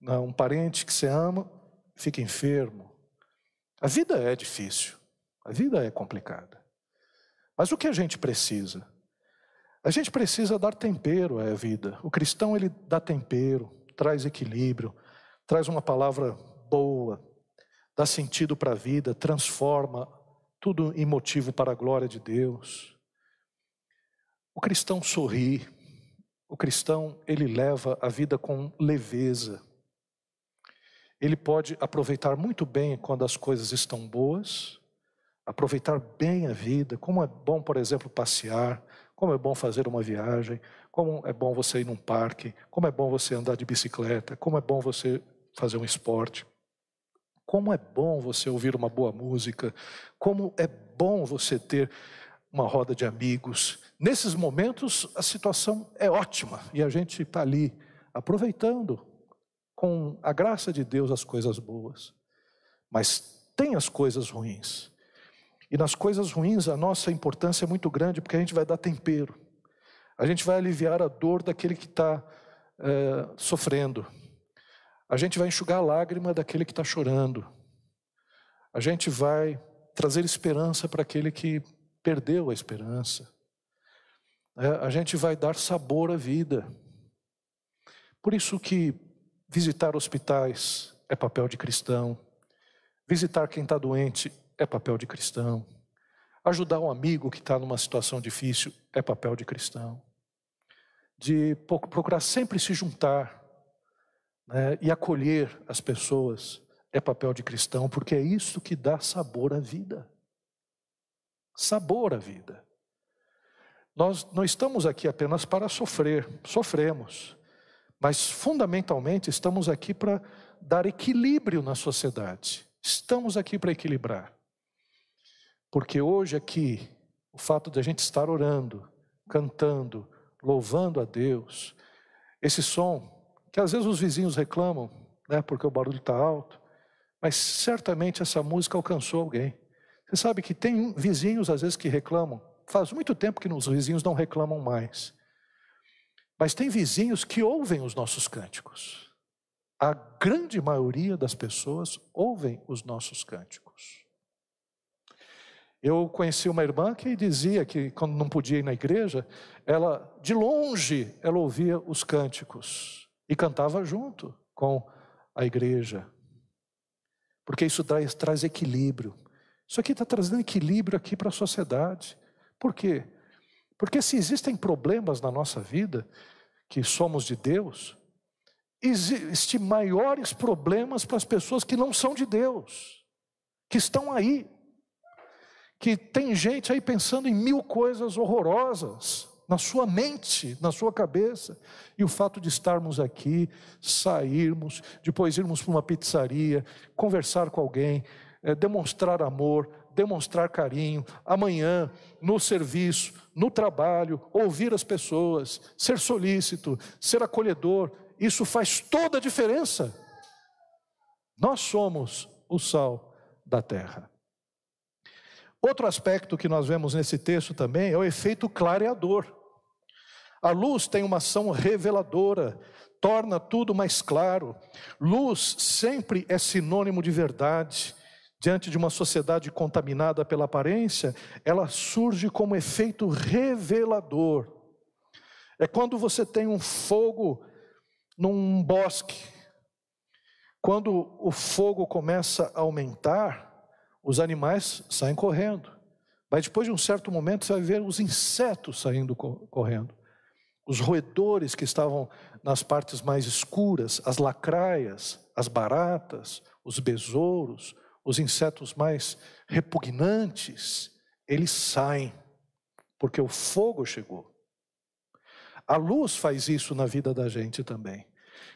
né, um parente que você ama, fica enfermo. A vida é difícil, a vida é complicada. Mas o que a gente precisa? A gente precisa dar tempero à vida. O cristão ele dá tempero, traz equilíbrio, traz uma palavra boa, dá sentido para a vida, transforma tudo em motivo para a glória de Deus. O cristão sorri, o cristão, ele leva a vida com leveza. Ele pode aproveitar muito bem quando as coisas estão boas, aproveitar bem a vida, como é bom, por exemplo, passear, como é bom fazer uma viagem, como é bom você ir num parque, como é bom você andar de bicicleta, como é bom você fazer um esporte. Como é bom você ouvir uma boa música, como é bom você ter uma roda de amigos. Nesses momentos, a situação é ótima e a gente está ali aproveitando com a graça de Deus as coisas boas. Mas tem as coisas ruins. E nas coisas ruins a nossa importância é muito grande, porque a gente vai dar tempero. A gente vai aliviar a dor daquele que está é, sofrendo. A gente vai enxugar a lágrima daquele que está chorando. A gente vai trazer esperança para aquele que perdeu a esperança. É, a gente vai dar sabor à vida. Por isso que visitar hospitais é papel de cristão, visitar quem está doente é papel de cristão, ajudar um amigo que está numa situação difícil é papel de cristão, de procurar sempre se juntar né, e acolher as pessoas é papel de cristão, porque é isso que dá sabor à vida. Sabor à vida. Nós não estamos aqui apenas para sofrer, sofremos, mas fundamentalmente estamos aqui para dar equilíbrio na sociedade. Estamos aqui para equilibrar. Porque hoje aqui, o fato de a gente estar orando, cantando, louvando a Deus, esse som, que às vezes os vizinhos reclamam, né, porque o barulho está alto, mas certamente essa música alcançou alguém. Você sabe que tem vizinhos às vezes que reclamam, faz muito tempo que os vizinhos não reclamam mais, mas tem vizinhos que ouvem os nossos cânticos. A grande maioria das pessoas ouvem os nossos cânticos. Eu conheci uma irmã que dizia que quando não podia ir na igreja, ela de longe ela ouvia os cânticos e cantava junto com a igreja. Porque isso traz, traz equilíbrio. Isso aqui está trazendo equilíbrio aqui para a sociedade. Por quê? Porque se existem problemas na nossa vida, que somos de Deus, existem maiores problemas para as pessoas que não são de Deus, que estão aí, que tem gente aí pensando em mil coisas horrorosas na sua mente, na sua cabeça, e o fato de estarmos aqui, sairmos, depois irmos para uma pizzaria, conversar com alguém, é, demonstrar amor, demonstrar carinho, amanhã, no serviço, no trabalho, ouvir as pessoas, ser solícito, ser acolhedor, isso faz toda a diferença. Nós somos o sal da terra. Outro aspecto que nós vemos nesse texto também é o efeito clareador. A luz tem uma ação reveladora, torna tudo mais claro. Luz sempre é sinônimo de verdade. Diante de uma sociedade contaminada pela aparência, ela surge como efeito revelador. É quando você tem um fogo num bosque. Quando o fogo começa a aumentar, os animais saem correndo. Mas depois de um certo momento você vai ver os insetos saindo correndo. Os roedores que estavam nas partes mais escuras, as lacraias, as baratas, os besouros, os insetos mais repugnantes, eles saem, porque o fogo chegou. A luz faz isso na vida da gente também.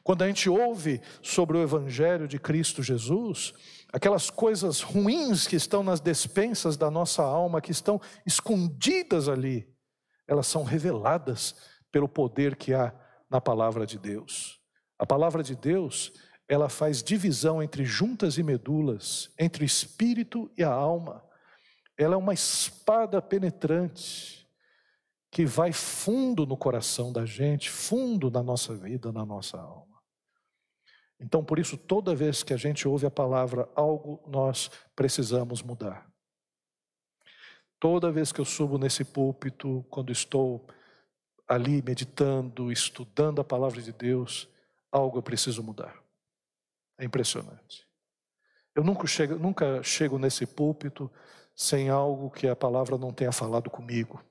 Quando a gente ouve sobre o Evangelho de Cristo Jesus, aquelas coisas ruins que estão nas despensas da nossa alma, que estão escondidas ali, elas são reveladas pelo poder que há na palavra de Deus. A palavra de Deus, ela faz divisão entre juntas e medulas, entre o espírito e a alma. Ela é uma espada penetrante que vai fundo no coração da gente, fundo na nossa vida, na nossa alma. Então, por isso, toda vez que a gente ouve a palavra, algo nós precisamos mudar. Toda vez que eu subo nesse púlpito, quando estou ali meditando, estudando a palavra de Deus, algo eu preciso mudar. É impressionante. Eu nunca chego, nunca chego nesse púlpito sem algo que a palavra não tenha falado comigo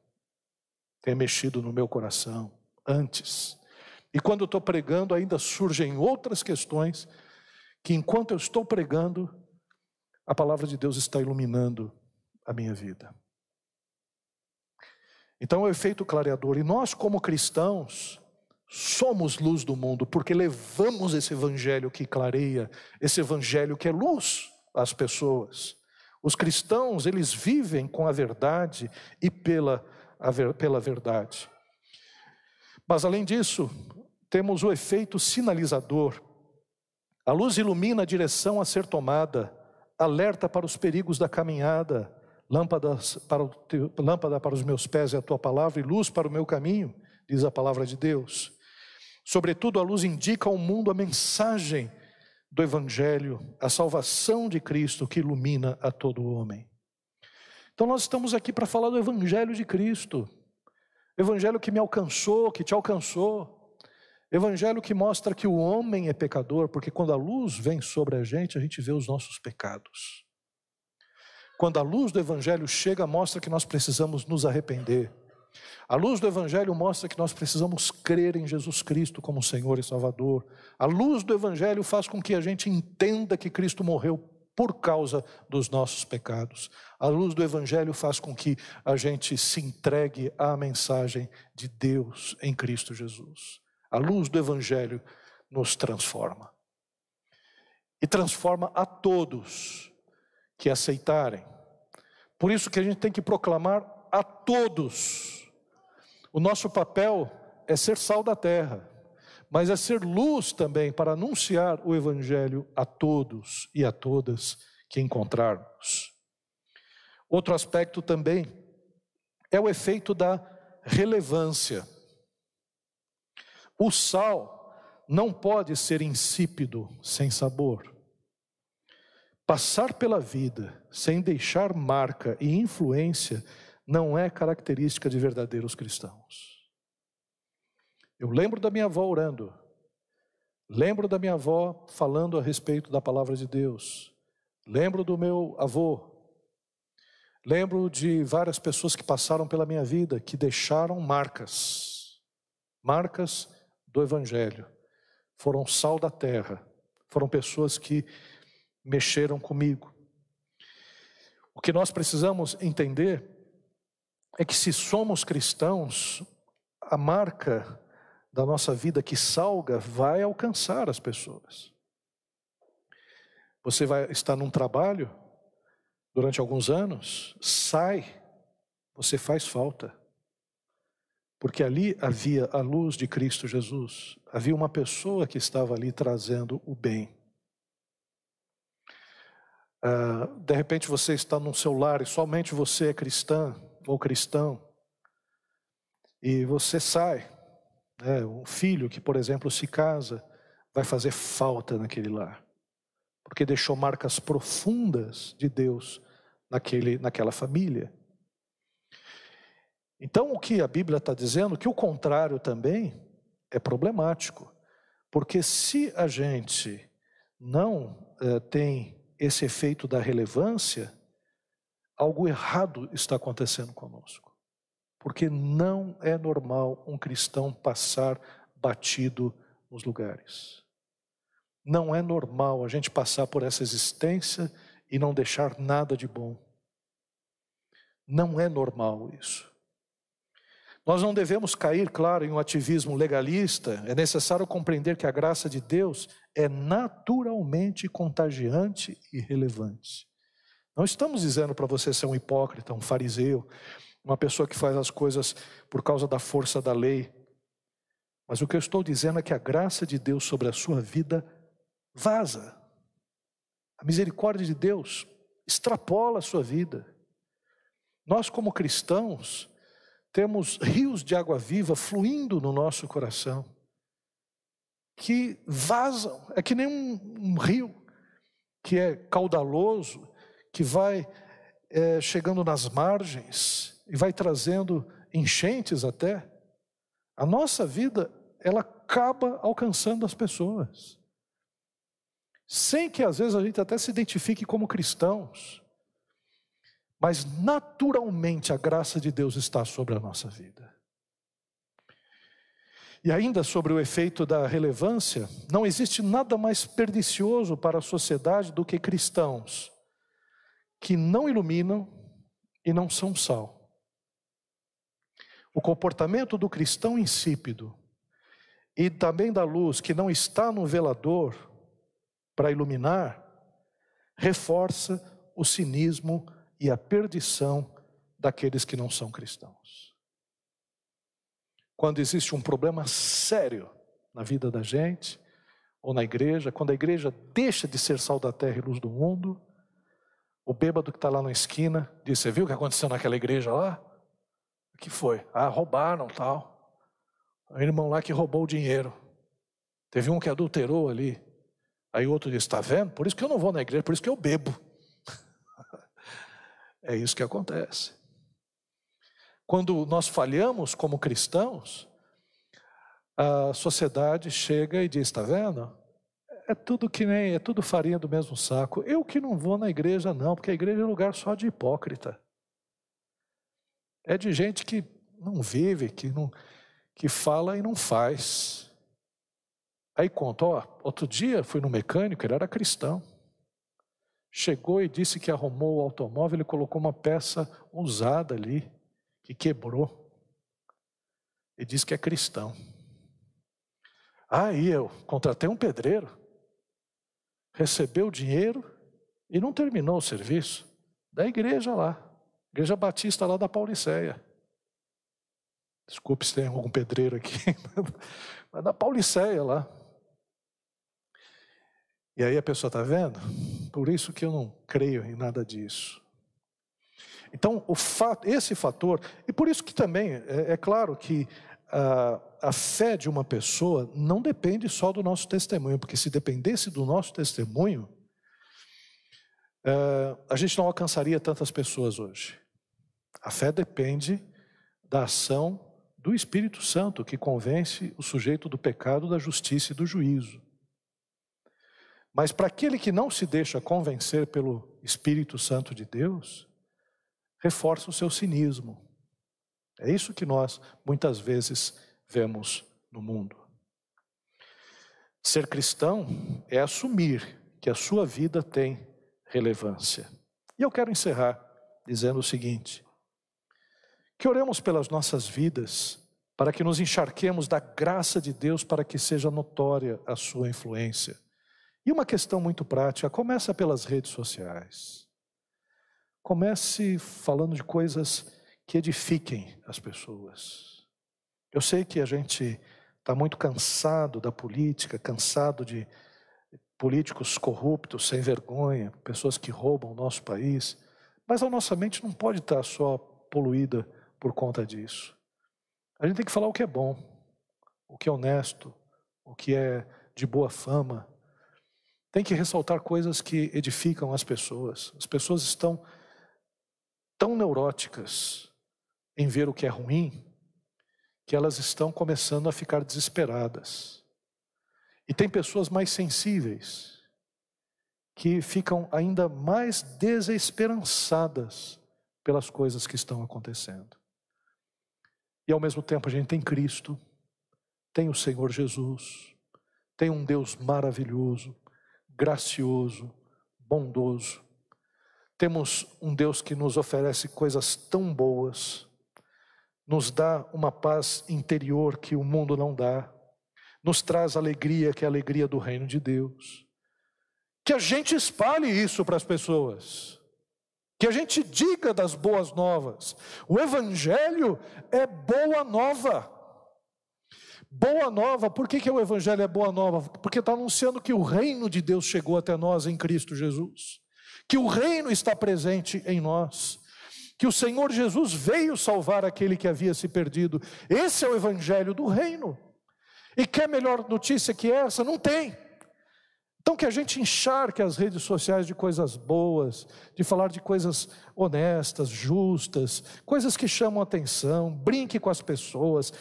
tenha mexido no meu coração antes. E quando eu estou pregando, ainda surgem outras questões que, enquanto eu estou pregando, a palavra de Deus está iluminando a minha vida. Então é o efeito clareador. E nós, como cristãos, somos luz do mundo, porque levamos esse evangelho que clareia, esse evangelho que é luz às pessoas. Os cristãos, eles vivem com a verdade e pela pela verdade. Mas além disso, temos o efeito sinalizador. A luz ilumina a direção a ser tomada, alerta para os perigos da caminhada, Lâmpada para, teu, lâmpada para os meus pés é a tua palavra e luz para o meu caminho, diz a palavra de Deus. Sobretudo, a luz indica ao mundo a mensagem do Evangelho, a salvação de Cristo que ilumina a todo homem. Então, nós estamos aqui para falar do Evangelho de Cristo, Evangelho que me alcançou, que te alcançou, Evangelho que mostra que o homem é pecador, porque quando a luz vem sobre a gente, a gente vê os nossos pecados. Quando a luz do Evangelho chega, mostra que nós precisamos nos arrepender. A luz do Evangelho mostra que nós precisamos crer em Jesus Cristo como Senhor e Salvador. A luz do Evangelho faz com que a gente entenda que Cristo morreu por causa dos nossos pecados. A luz do Evangelho faz com que a gente se entregue à mensagem de Deus em Cristo Jesus. A luz do Evangelho nos transforma. E transforma a todos que aceitarem. Por isso que a gente tem que proclamar a todos. O nosso papel é ser sal da terra, mas é ser luz também para anunciar o Evangelho a todos e a todas que encontrarmos. Outro aspecto também é o efeito da relevância. O sal não pode ser insípido, sem sabor. Passar pela vida sem deixar marca e influência não é característica de verdadeiros cristãos. Eu lembro da minha avó orando, lembro da minha avó falando a respeito da palavra de Deus, lembro do meu avô, lembro de várias pessoas que passaram pela minha vida que deixaram marcas, marcas do Evangelho, foram sal da terra, foram pessoas que mexeram comigo. O que nós precisamos entender é que se somos cristãos, a marca da nossa vida que salga vai alcançar as pessoas. Você vai estar num trabalho durante alguns anos, sai, você faz falta. Porque ali havia a luz de Cristo Jesus, havia uma pessoa que estava ali trazendo o bem. Uh, de repente você está num seu lar e somente você é cristã ou cristão, e você sai. Né? Um filho que, por exemplo, se casa, vai fazer falta naquele lar, porque deixou marcas profundas de Deus naquele, naquela família. Então, o que a Bíblia está dizendo, que o contrário também é problemático, porque se a gente não é, tem esse efeito da relevância, algo errado está acontecendo conosco. Porque não é normal um cristão passar batido nos lugares. Não é normal a gente passar por essa existência e não deixar nada de bom. Não é normal isso. Nós não devemos cair, claro, em um ativismo legalista. É necessário compreender que a graça de Deus é naturalmente contagiante e relevante. Não estamos dizendo para você ser um hipócrita, um fariseu, uma pessoa que faz as coisas por causa da força da lei. Mas o que eu estou dizendo é que a graça de Deus sobre a sua vida vaza. A misericórdia de Deus extrapola a sua vida. Nós, como cristãos, temos rios de água viva fluindo no nosso coração, que vazam, é que nem um, um rio que é caudaloso, que vai é, chegando nas margens e vai trazendo enchentes até. A nossa vida, ela acaba alcançando as pessoas, sem que às vezes a gente até se identifique como cristãos mas naturalmente a graça de Deus está sobre a nossa vida. E ainda sobre o efeito da relevância, não existe nada mais pernicioso para a sociedade do que cristãos que não iluminam e não são sal. O comportamento do cristão insípido e também da luz que não está no velador para iluminar, reforça o cinismo e a perdição daqueles que não são cristãos. Quando existe um problema sério na vida da gente, ou na igreja, quando a igreja deixa de ser sal da terra e luz do mundo, O bêbado que está lá na esquina diz: Você viu o que aconteceu naquela igreja lá? O que foi? Ah, roubaram tal. O irmão lá que roubou o dinheiro. Teve um que adulterou ali. Aí o outro diz: Está vendo? Por isso que eu não vou na igreja, por isso que eu bebo. é isso que acontece. Quando nós falhamos como cristãos, a sociedade chega e diz: Está vendo? É tudo que nem, é tudo farinha do mesmo saco. Eu que não vou na igreja, não, porque a igreja é lugar só de hipócrita. É de gente que não vive, que, não, que fala e não faz. Aí conta, ó, outro dia fui no mecânico, ele era cristão. Chegou e disse que arrumou o automóvel, ele colocou uma peça usada ali, que quebrou. E disse que é cristão. Aí eu contratei um pedreiro, recebeu o dinheiro e não terminou o serviço da igreja lá, igreja batista lá da Pauliceia. Desculpe se tem algum pedreiro aqui, mas da Pauliceia lá. E aí a pessoa está vendo? Por isso que eu não creio em nada disso. Então, fato, esse fator, e por isso que também, é, é claro que a, a fé de uma pessoa não depende só do nosso testemunho, porque se dependesse do nosso testemunho, é, a gente não alcançaria tantas pessoas hoje. A fé depende da ação do Espírito Santo, que convence o sujeito do pecado, da justiça e do juízo. Mas para aquele que não se deixa convencer pelo Espírito Santo de Deus, reforça o seu cinismo. É isso que nós muitas vezes vemos no mundo. Ser cristão é assumir que a sua vida tem relevância. E eu quero encerrar dizendo o seguinte: que oremos pelas nossas vidas, para que nos encharquemos da graça de Deus, para que seja notória a sua influência. E uma questão muito prática: começa pelas redes sociais. Comece falando de coisas que edifiquem as pessoas. Eu sei que a gente está muito cansado da política, cansado de políticos corruptos, sem vergonha, pessoas que roubam o nosso país, mas a nossa mente não pode estar só poluída por conta disso. A gente tem que falar o que é bom, o que é honesto, o que é de boa fama. Tem que ressaltar coisas que edificam as pessoas. As pessoas estão tão neuróticas em ver o que é ruim que elas estão começando a ficar desesperadas. E tem pessoas mais sensíveis que ficam ainda mais desesperançadas pelas coisas que estão acontecendo. E ao mesmo tempo a gente tem Cristo, tem o Senhor Jesus, tem um Deus maravilhoso, gracioso, bondoso. Temos um Deus que nos oferece coisas tão boas nos dá uma paz interior que o mundo não dá, nos traz alegria, que é a alegria do reino de Deus. Que a gente espalhe isso para as pessoas, que a gente diga das boas novas. O Evangelho é boa nova. Boa nova, por que, que o Evangelho é boa nova? Porque está anunciando que o reino de Deus chegou até nós em Cristo Jesus, que o reino está presente em nós que o Senhor Jesus veio salvar aquele que havia se perdido. Esse é o evangelho do reino. E quer melhor notícia que essa? Não tem. Então que a gente encharque as redes sociais de coisas boas, de falar de coisas honestas, justas, coisas que chamam atenção, brinque com as pessoas,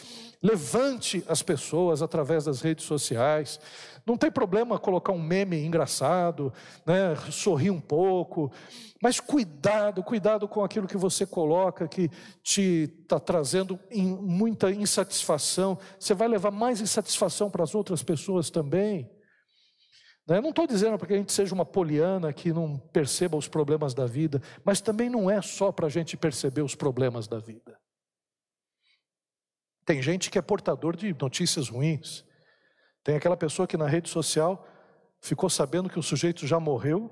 levante as pessoas através das redes sociais. Não tem problema colocar um meme engraçado, né, sorrir um pouco, mas cuidado, cuidado com aquilo que você coloca que te está trazendo muita insatisfação. Você vai levar mais insatisfação para as outras pessoas também. Né? Não estou dizendo para que a gente seja uma poliana que não perceba os problemas da vida, mas também não é só para a gente perceber os problemas da vida. Tem gente que é portador de notícias ruins. Tem aquela pessoa que na rede social ficou sabendo que o sujeito já morreu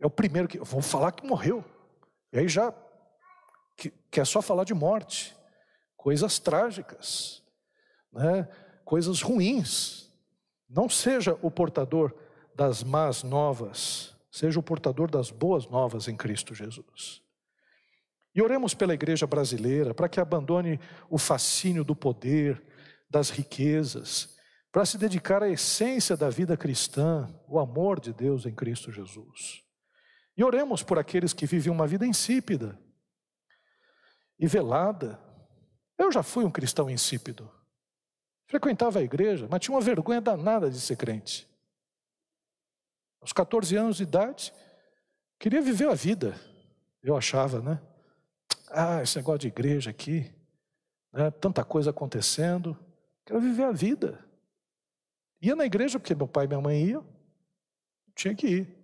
é o primeiro que. Vão falar que morreu. E aí já. Que, quer só falar de morte. Coisas trágicas. Né? Coisas ruins. Não seja o portador das más novas. seja o portador das boas novas em Cristo Jesus. E oremos pela igreja brasileira para que abandone o fascínio do poder, das riquezas, para se dedicar à essência da vida cristã, o amor de Deus em Cristo Jesus. E oremos por aqueles que vivem uma vida insípida e velada. Eu já fui um cristão insípido. Frequentava a igreja, mas tinha uma vergonha danada de ser crente. Aos 14 anos de idade, queria viver a vida. Eu achava, né? Ah, esse negócio de igreja aqui, né? tanta coisa acontecendo. Quero viver a vida. Ia na igreja porque meu pai e minha mãe iam, tinha que ir.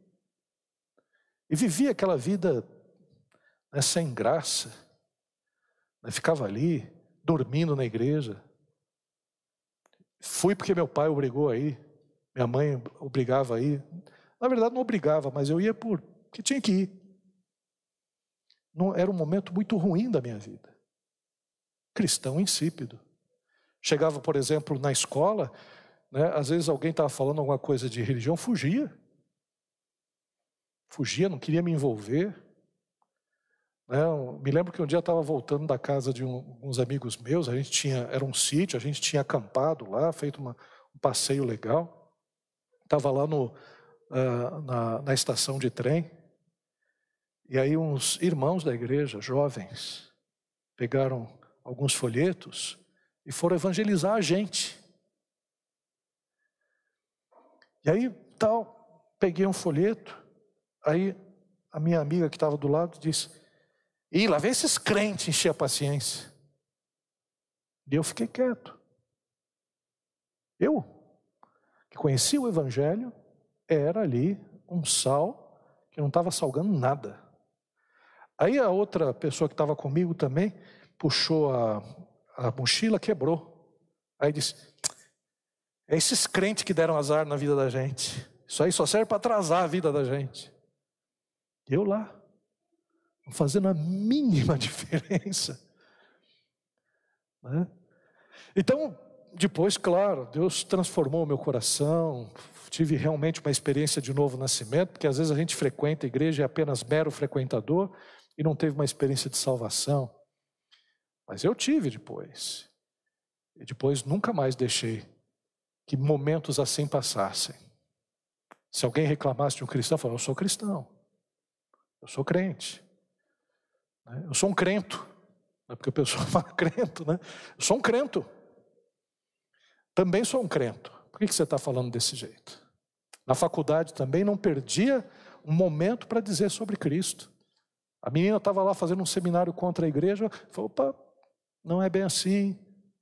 E vivia aquela vida né, sem graça. Né, ficava ali, dormindo na igreja. Fui porque meu pai obrigou a ir, minha mãe obrigava a ir. Na verdade, não obrigava, mas eu ia porque tinha que ir. Não, era um momento muito ruim da minha vida. Cristão insípido. Chegava, por exemplo, na escola, né, às vezes alguém estava falando alguma coisa de religião, fugia fugia, não queria me envolver. Né? Me lembro que um dia estava voltando da casa de um, uns amigos meus, a gente tinha, era um sítio, a gente tinha acampado lá, feito uma, um passeio legal. Estava lá no, uh, na, na estação de trem, e aí uns irmãos da igreja, jovens, pegaram alguns folhetos e foram evangelizar a gente. E aí, tal, peguei um folheto, Aí a minha amiga que estava do lado disse: Ih, lá vem esses crentes encher a paciência. E eu fiquei quieto. Eu, que conhecia o Evangelho, era ali um sal que não estava salgando nada. Aí a outra pessoa que estava comigo também puxou a, a mochila, quebrou. Aí disse: É esses crentes que deram azar na vida da gente. Isso aí só serve para atrasar a vida da gente. Eu lá, não fazendo a mínima diferença. Né? Então, depois, claro, Deus transformou meu coração, tive realmente uma experiência de novo nascimento, porque às vezes a gente frequenta a igreja e é apenas mero frequentador não teve uma experiência de salvação. Mas eu tive depois. E depois nunca mais deixei que momentos assim passassem. Se alguém reclamasse de um cristão, eu falava, eu sou cristão. Eu sou crente. Né? Eu sou um crento. É porque a pessoa fala crento, né? Eu sou um crento. Também sou um crento. Por que você está falando desse jeito? Na faculdade também não perdia um momento para dizer sobre Cristo. A menina estava lá fazendo um seminário contra a igreja, falou: opa, não é bem assim,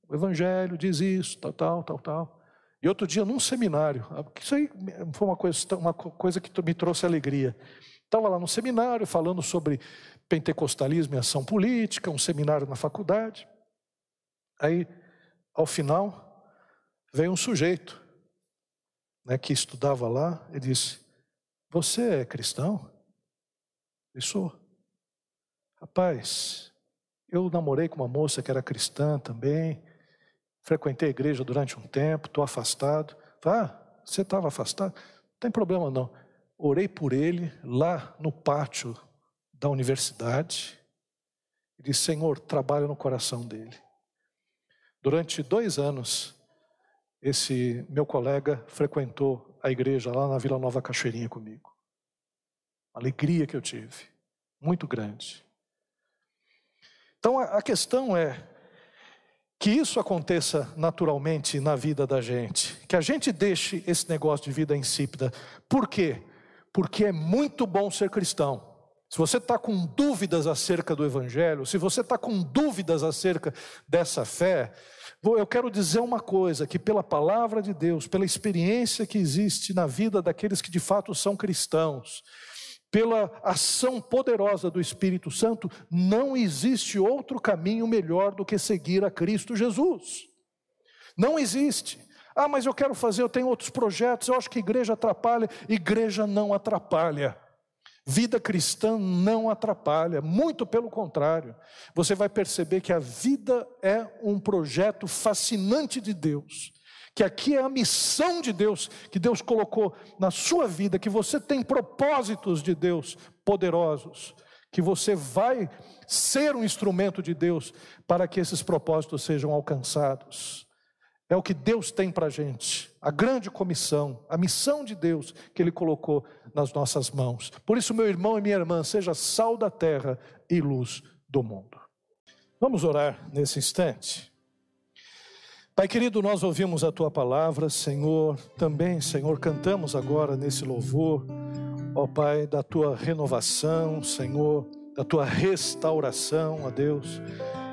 o Evangelho diz isso, tal, tal, tal, tal. E outro dia, num seminário, isso aí foi uma coisa, uma coisa que me trouxe alegria. Estava lá no seminário falando sobre pentecostalismo e ação política, um seminário na faculdade. Aí, ao final, veio um sujeito né, que estudava lá e disse: Você é cristão? Eu sou. Rapaz, eu namorei com uma moça que era cristã também, frequentei a igreja durante um tempo, estou afastado. Ah, você estava afastado? Não tem problema não orei por ele lá no pátio da universidade e disse: Senhor, trabalha no coração dele. Durante dois anos, esse meu colega frequentou a igreja lá na Vila Nova Cachoeirinha comigo. Alegria que eu tive, muito grande. Então a questão é que isso aconteça naturalmente na vida da gente, que a gente deixe esse negócio de vida insípida. Por quê? porque é muito bom ser cristão. Se você está com dúvidas acerca do Evangelho, se você está com dúvidas acerca dessa fé, eu quero dizer uma coisa: que pela palavra de Deus, pela experiência que existe na vida daqueles que de fato são cristãos, pela ação poderosa do Espírito Santo, não existe outro caminho melhor do que seguir a Cristo Jesus. Não existe. Ah, mas eu quero fazer, eu tenho outros projetos, eu acho que igreja atrapalha. Igreja não atrapalha. Vida cristã não atrapalha, muito pelo contrário. Você vai perceber que a vida é um projeto fascinante de Deus, que aqui é a missão de Deus, que Deus colocou na sua vida, que você tem propósitos de Deus poderosos, que você vai ser um instrumento de Deus para que esses propósitos sejam alcançados. É o que Deus tem para a gente, a grande comissão, a missão de Deus que Ele colocou nas nossas mãos. Por isso, meu irmão e minha irmã, seja sal da terra e luz do mundo. Vamos orar nesse instante. Pai querido, nós ouvimos a tua palavra, Senhor, também, Senhor, cantamos agora nesse louvor, ó Pai, da tua renovação, Senhor, da tua restauração, ó Deus.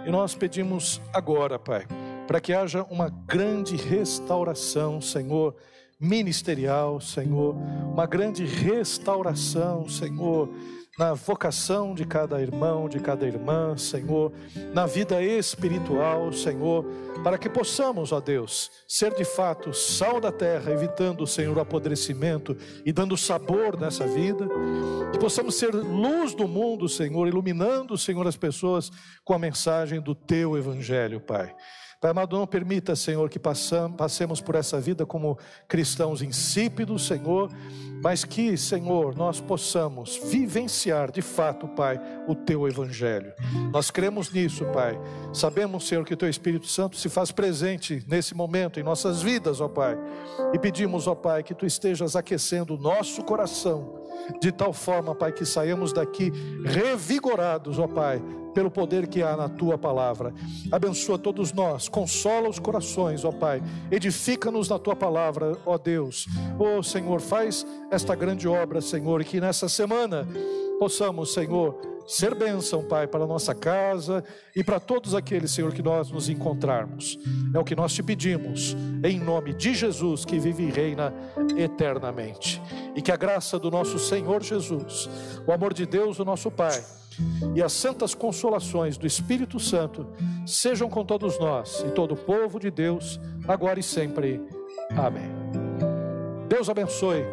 E nós pedimos agora, Pai, para que haja uma grande restauração, Senhor, ministerial, Senhor, uma grande restauração, Senhor na vocação de cada irmão, de cada irmã, Senhor, na vida espiritual, Senhor, para que possamos, ó Deus, ser de fato sal da terra, evitando, Senhor, o apodrecimento e dando sabor nessa vida, que possamos ser luz do mundo, Senhor, iluminando, Senhor, as pessoas com a mensagem do teu evangelho, Pai. Pai amado, não permita, Senhor, que passemos por essa vida como cristãos insípidos, Senhor, mas que, Senhor, nós possamos vivenciar de fato, Pai, o Teu Evangelho. Nós cremos nisso, Pai. Sabemos, Senhor, que o Teu Espírito Santo se faz presente nesse momento em nossas vidas, ó Pai. E pedimos, ó Pai, que Tu estejas aquecendo o nosso coração de tal forma, Pai, que saímos daqui revigorados, ó Pai, pelo poder que há na tua palavra. Abençoa todos nós, consola os corações, ó Pai, edifica-nos na tua palavra, ó Deus. Ó Senhor, faz esta grande obra, Senhor, que nessa semana possamos, Senhor, ser bênção, Pai, para a nossa casa e para todos aqueles, Senhor, que nós nos encontrarmos. É o que nós te pedimos, em nome de Jesus, que vive e reina eternamente. E que a graça do nosso Senhor Jesus, o amor de Deus, o nosso Pai, e as santas consolações do Espírito Santo sejam com todos nós e todo o povo de Deus, agora e sempre. Amém. Deus abençoe.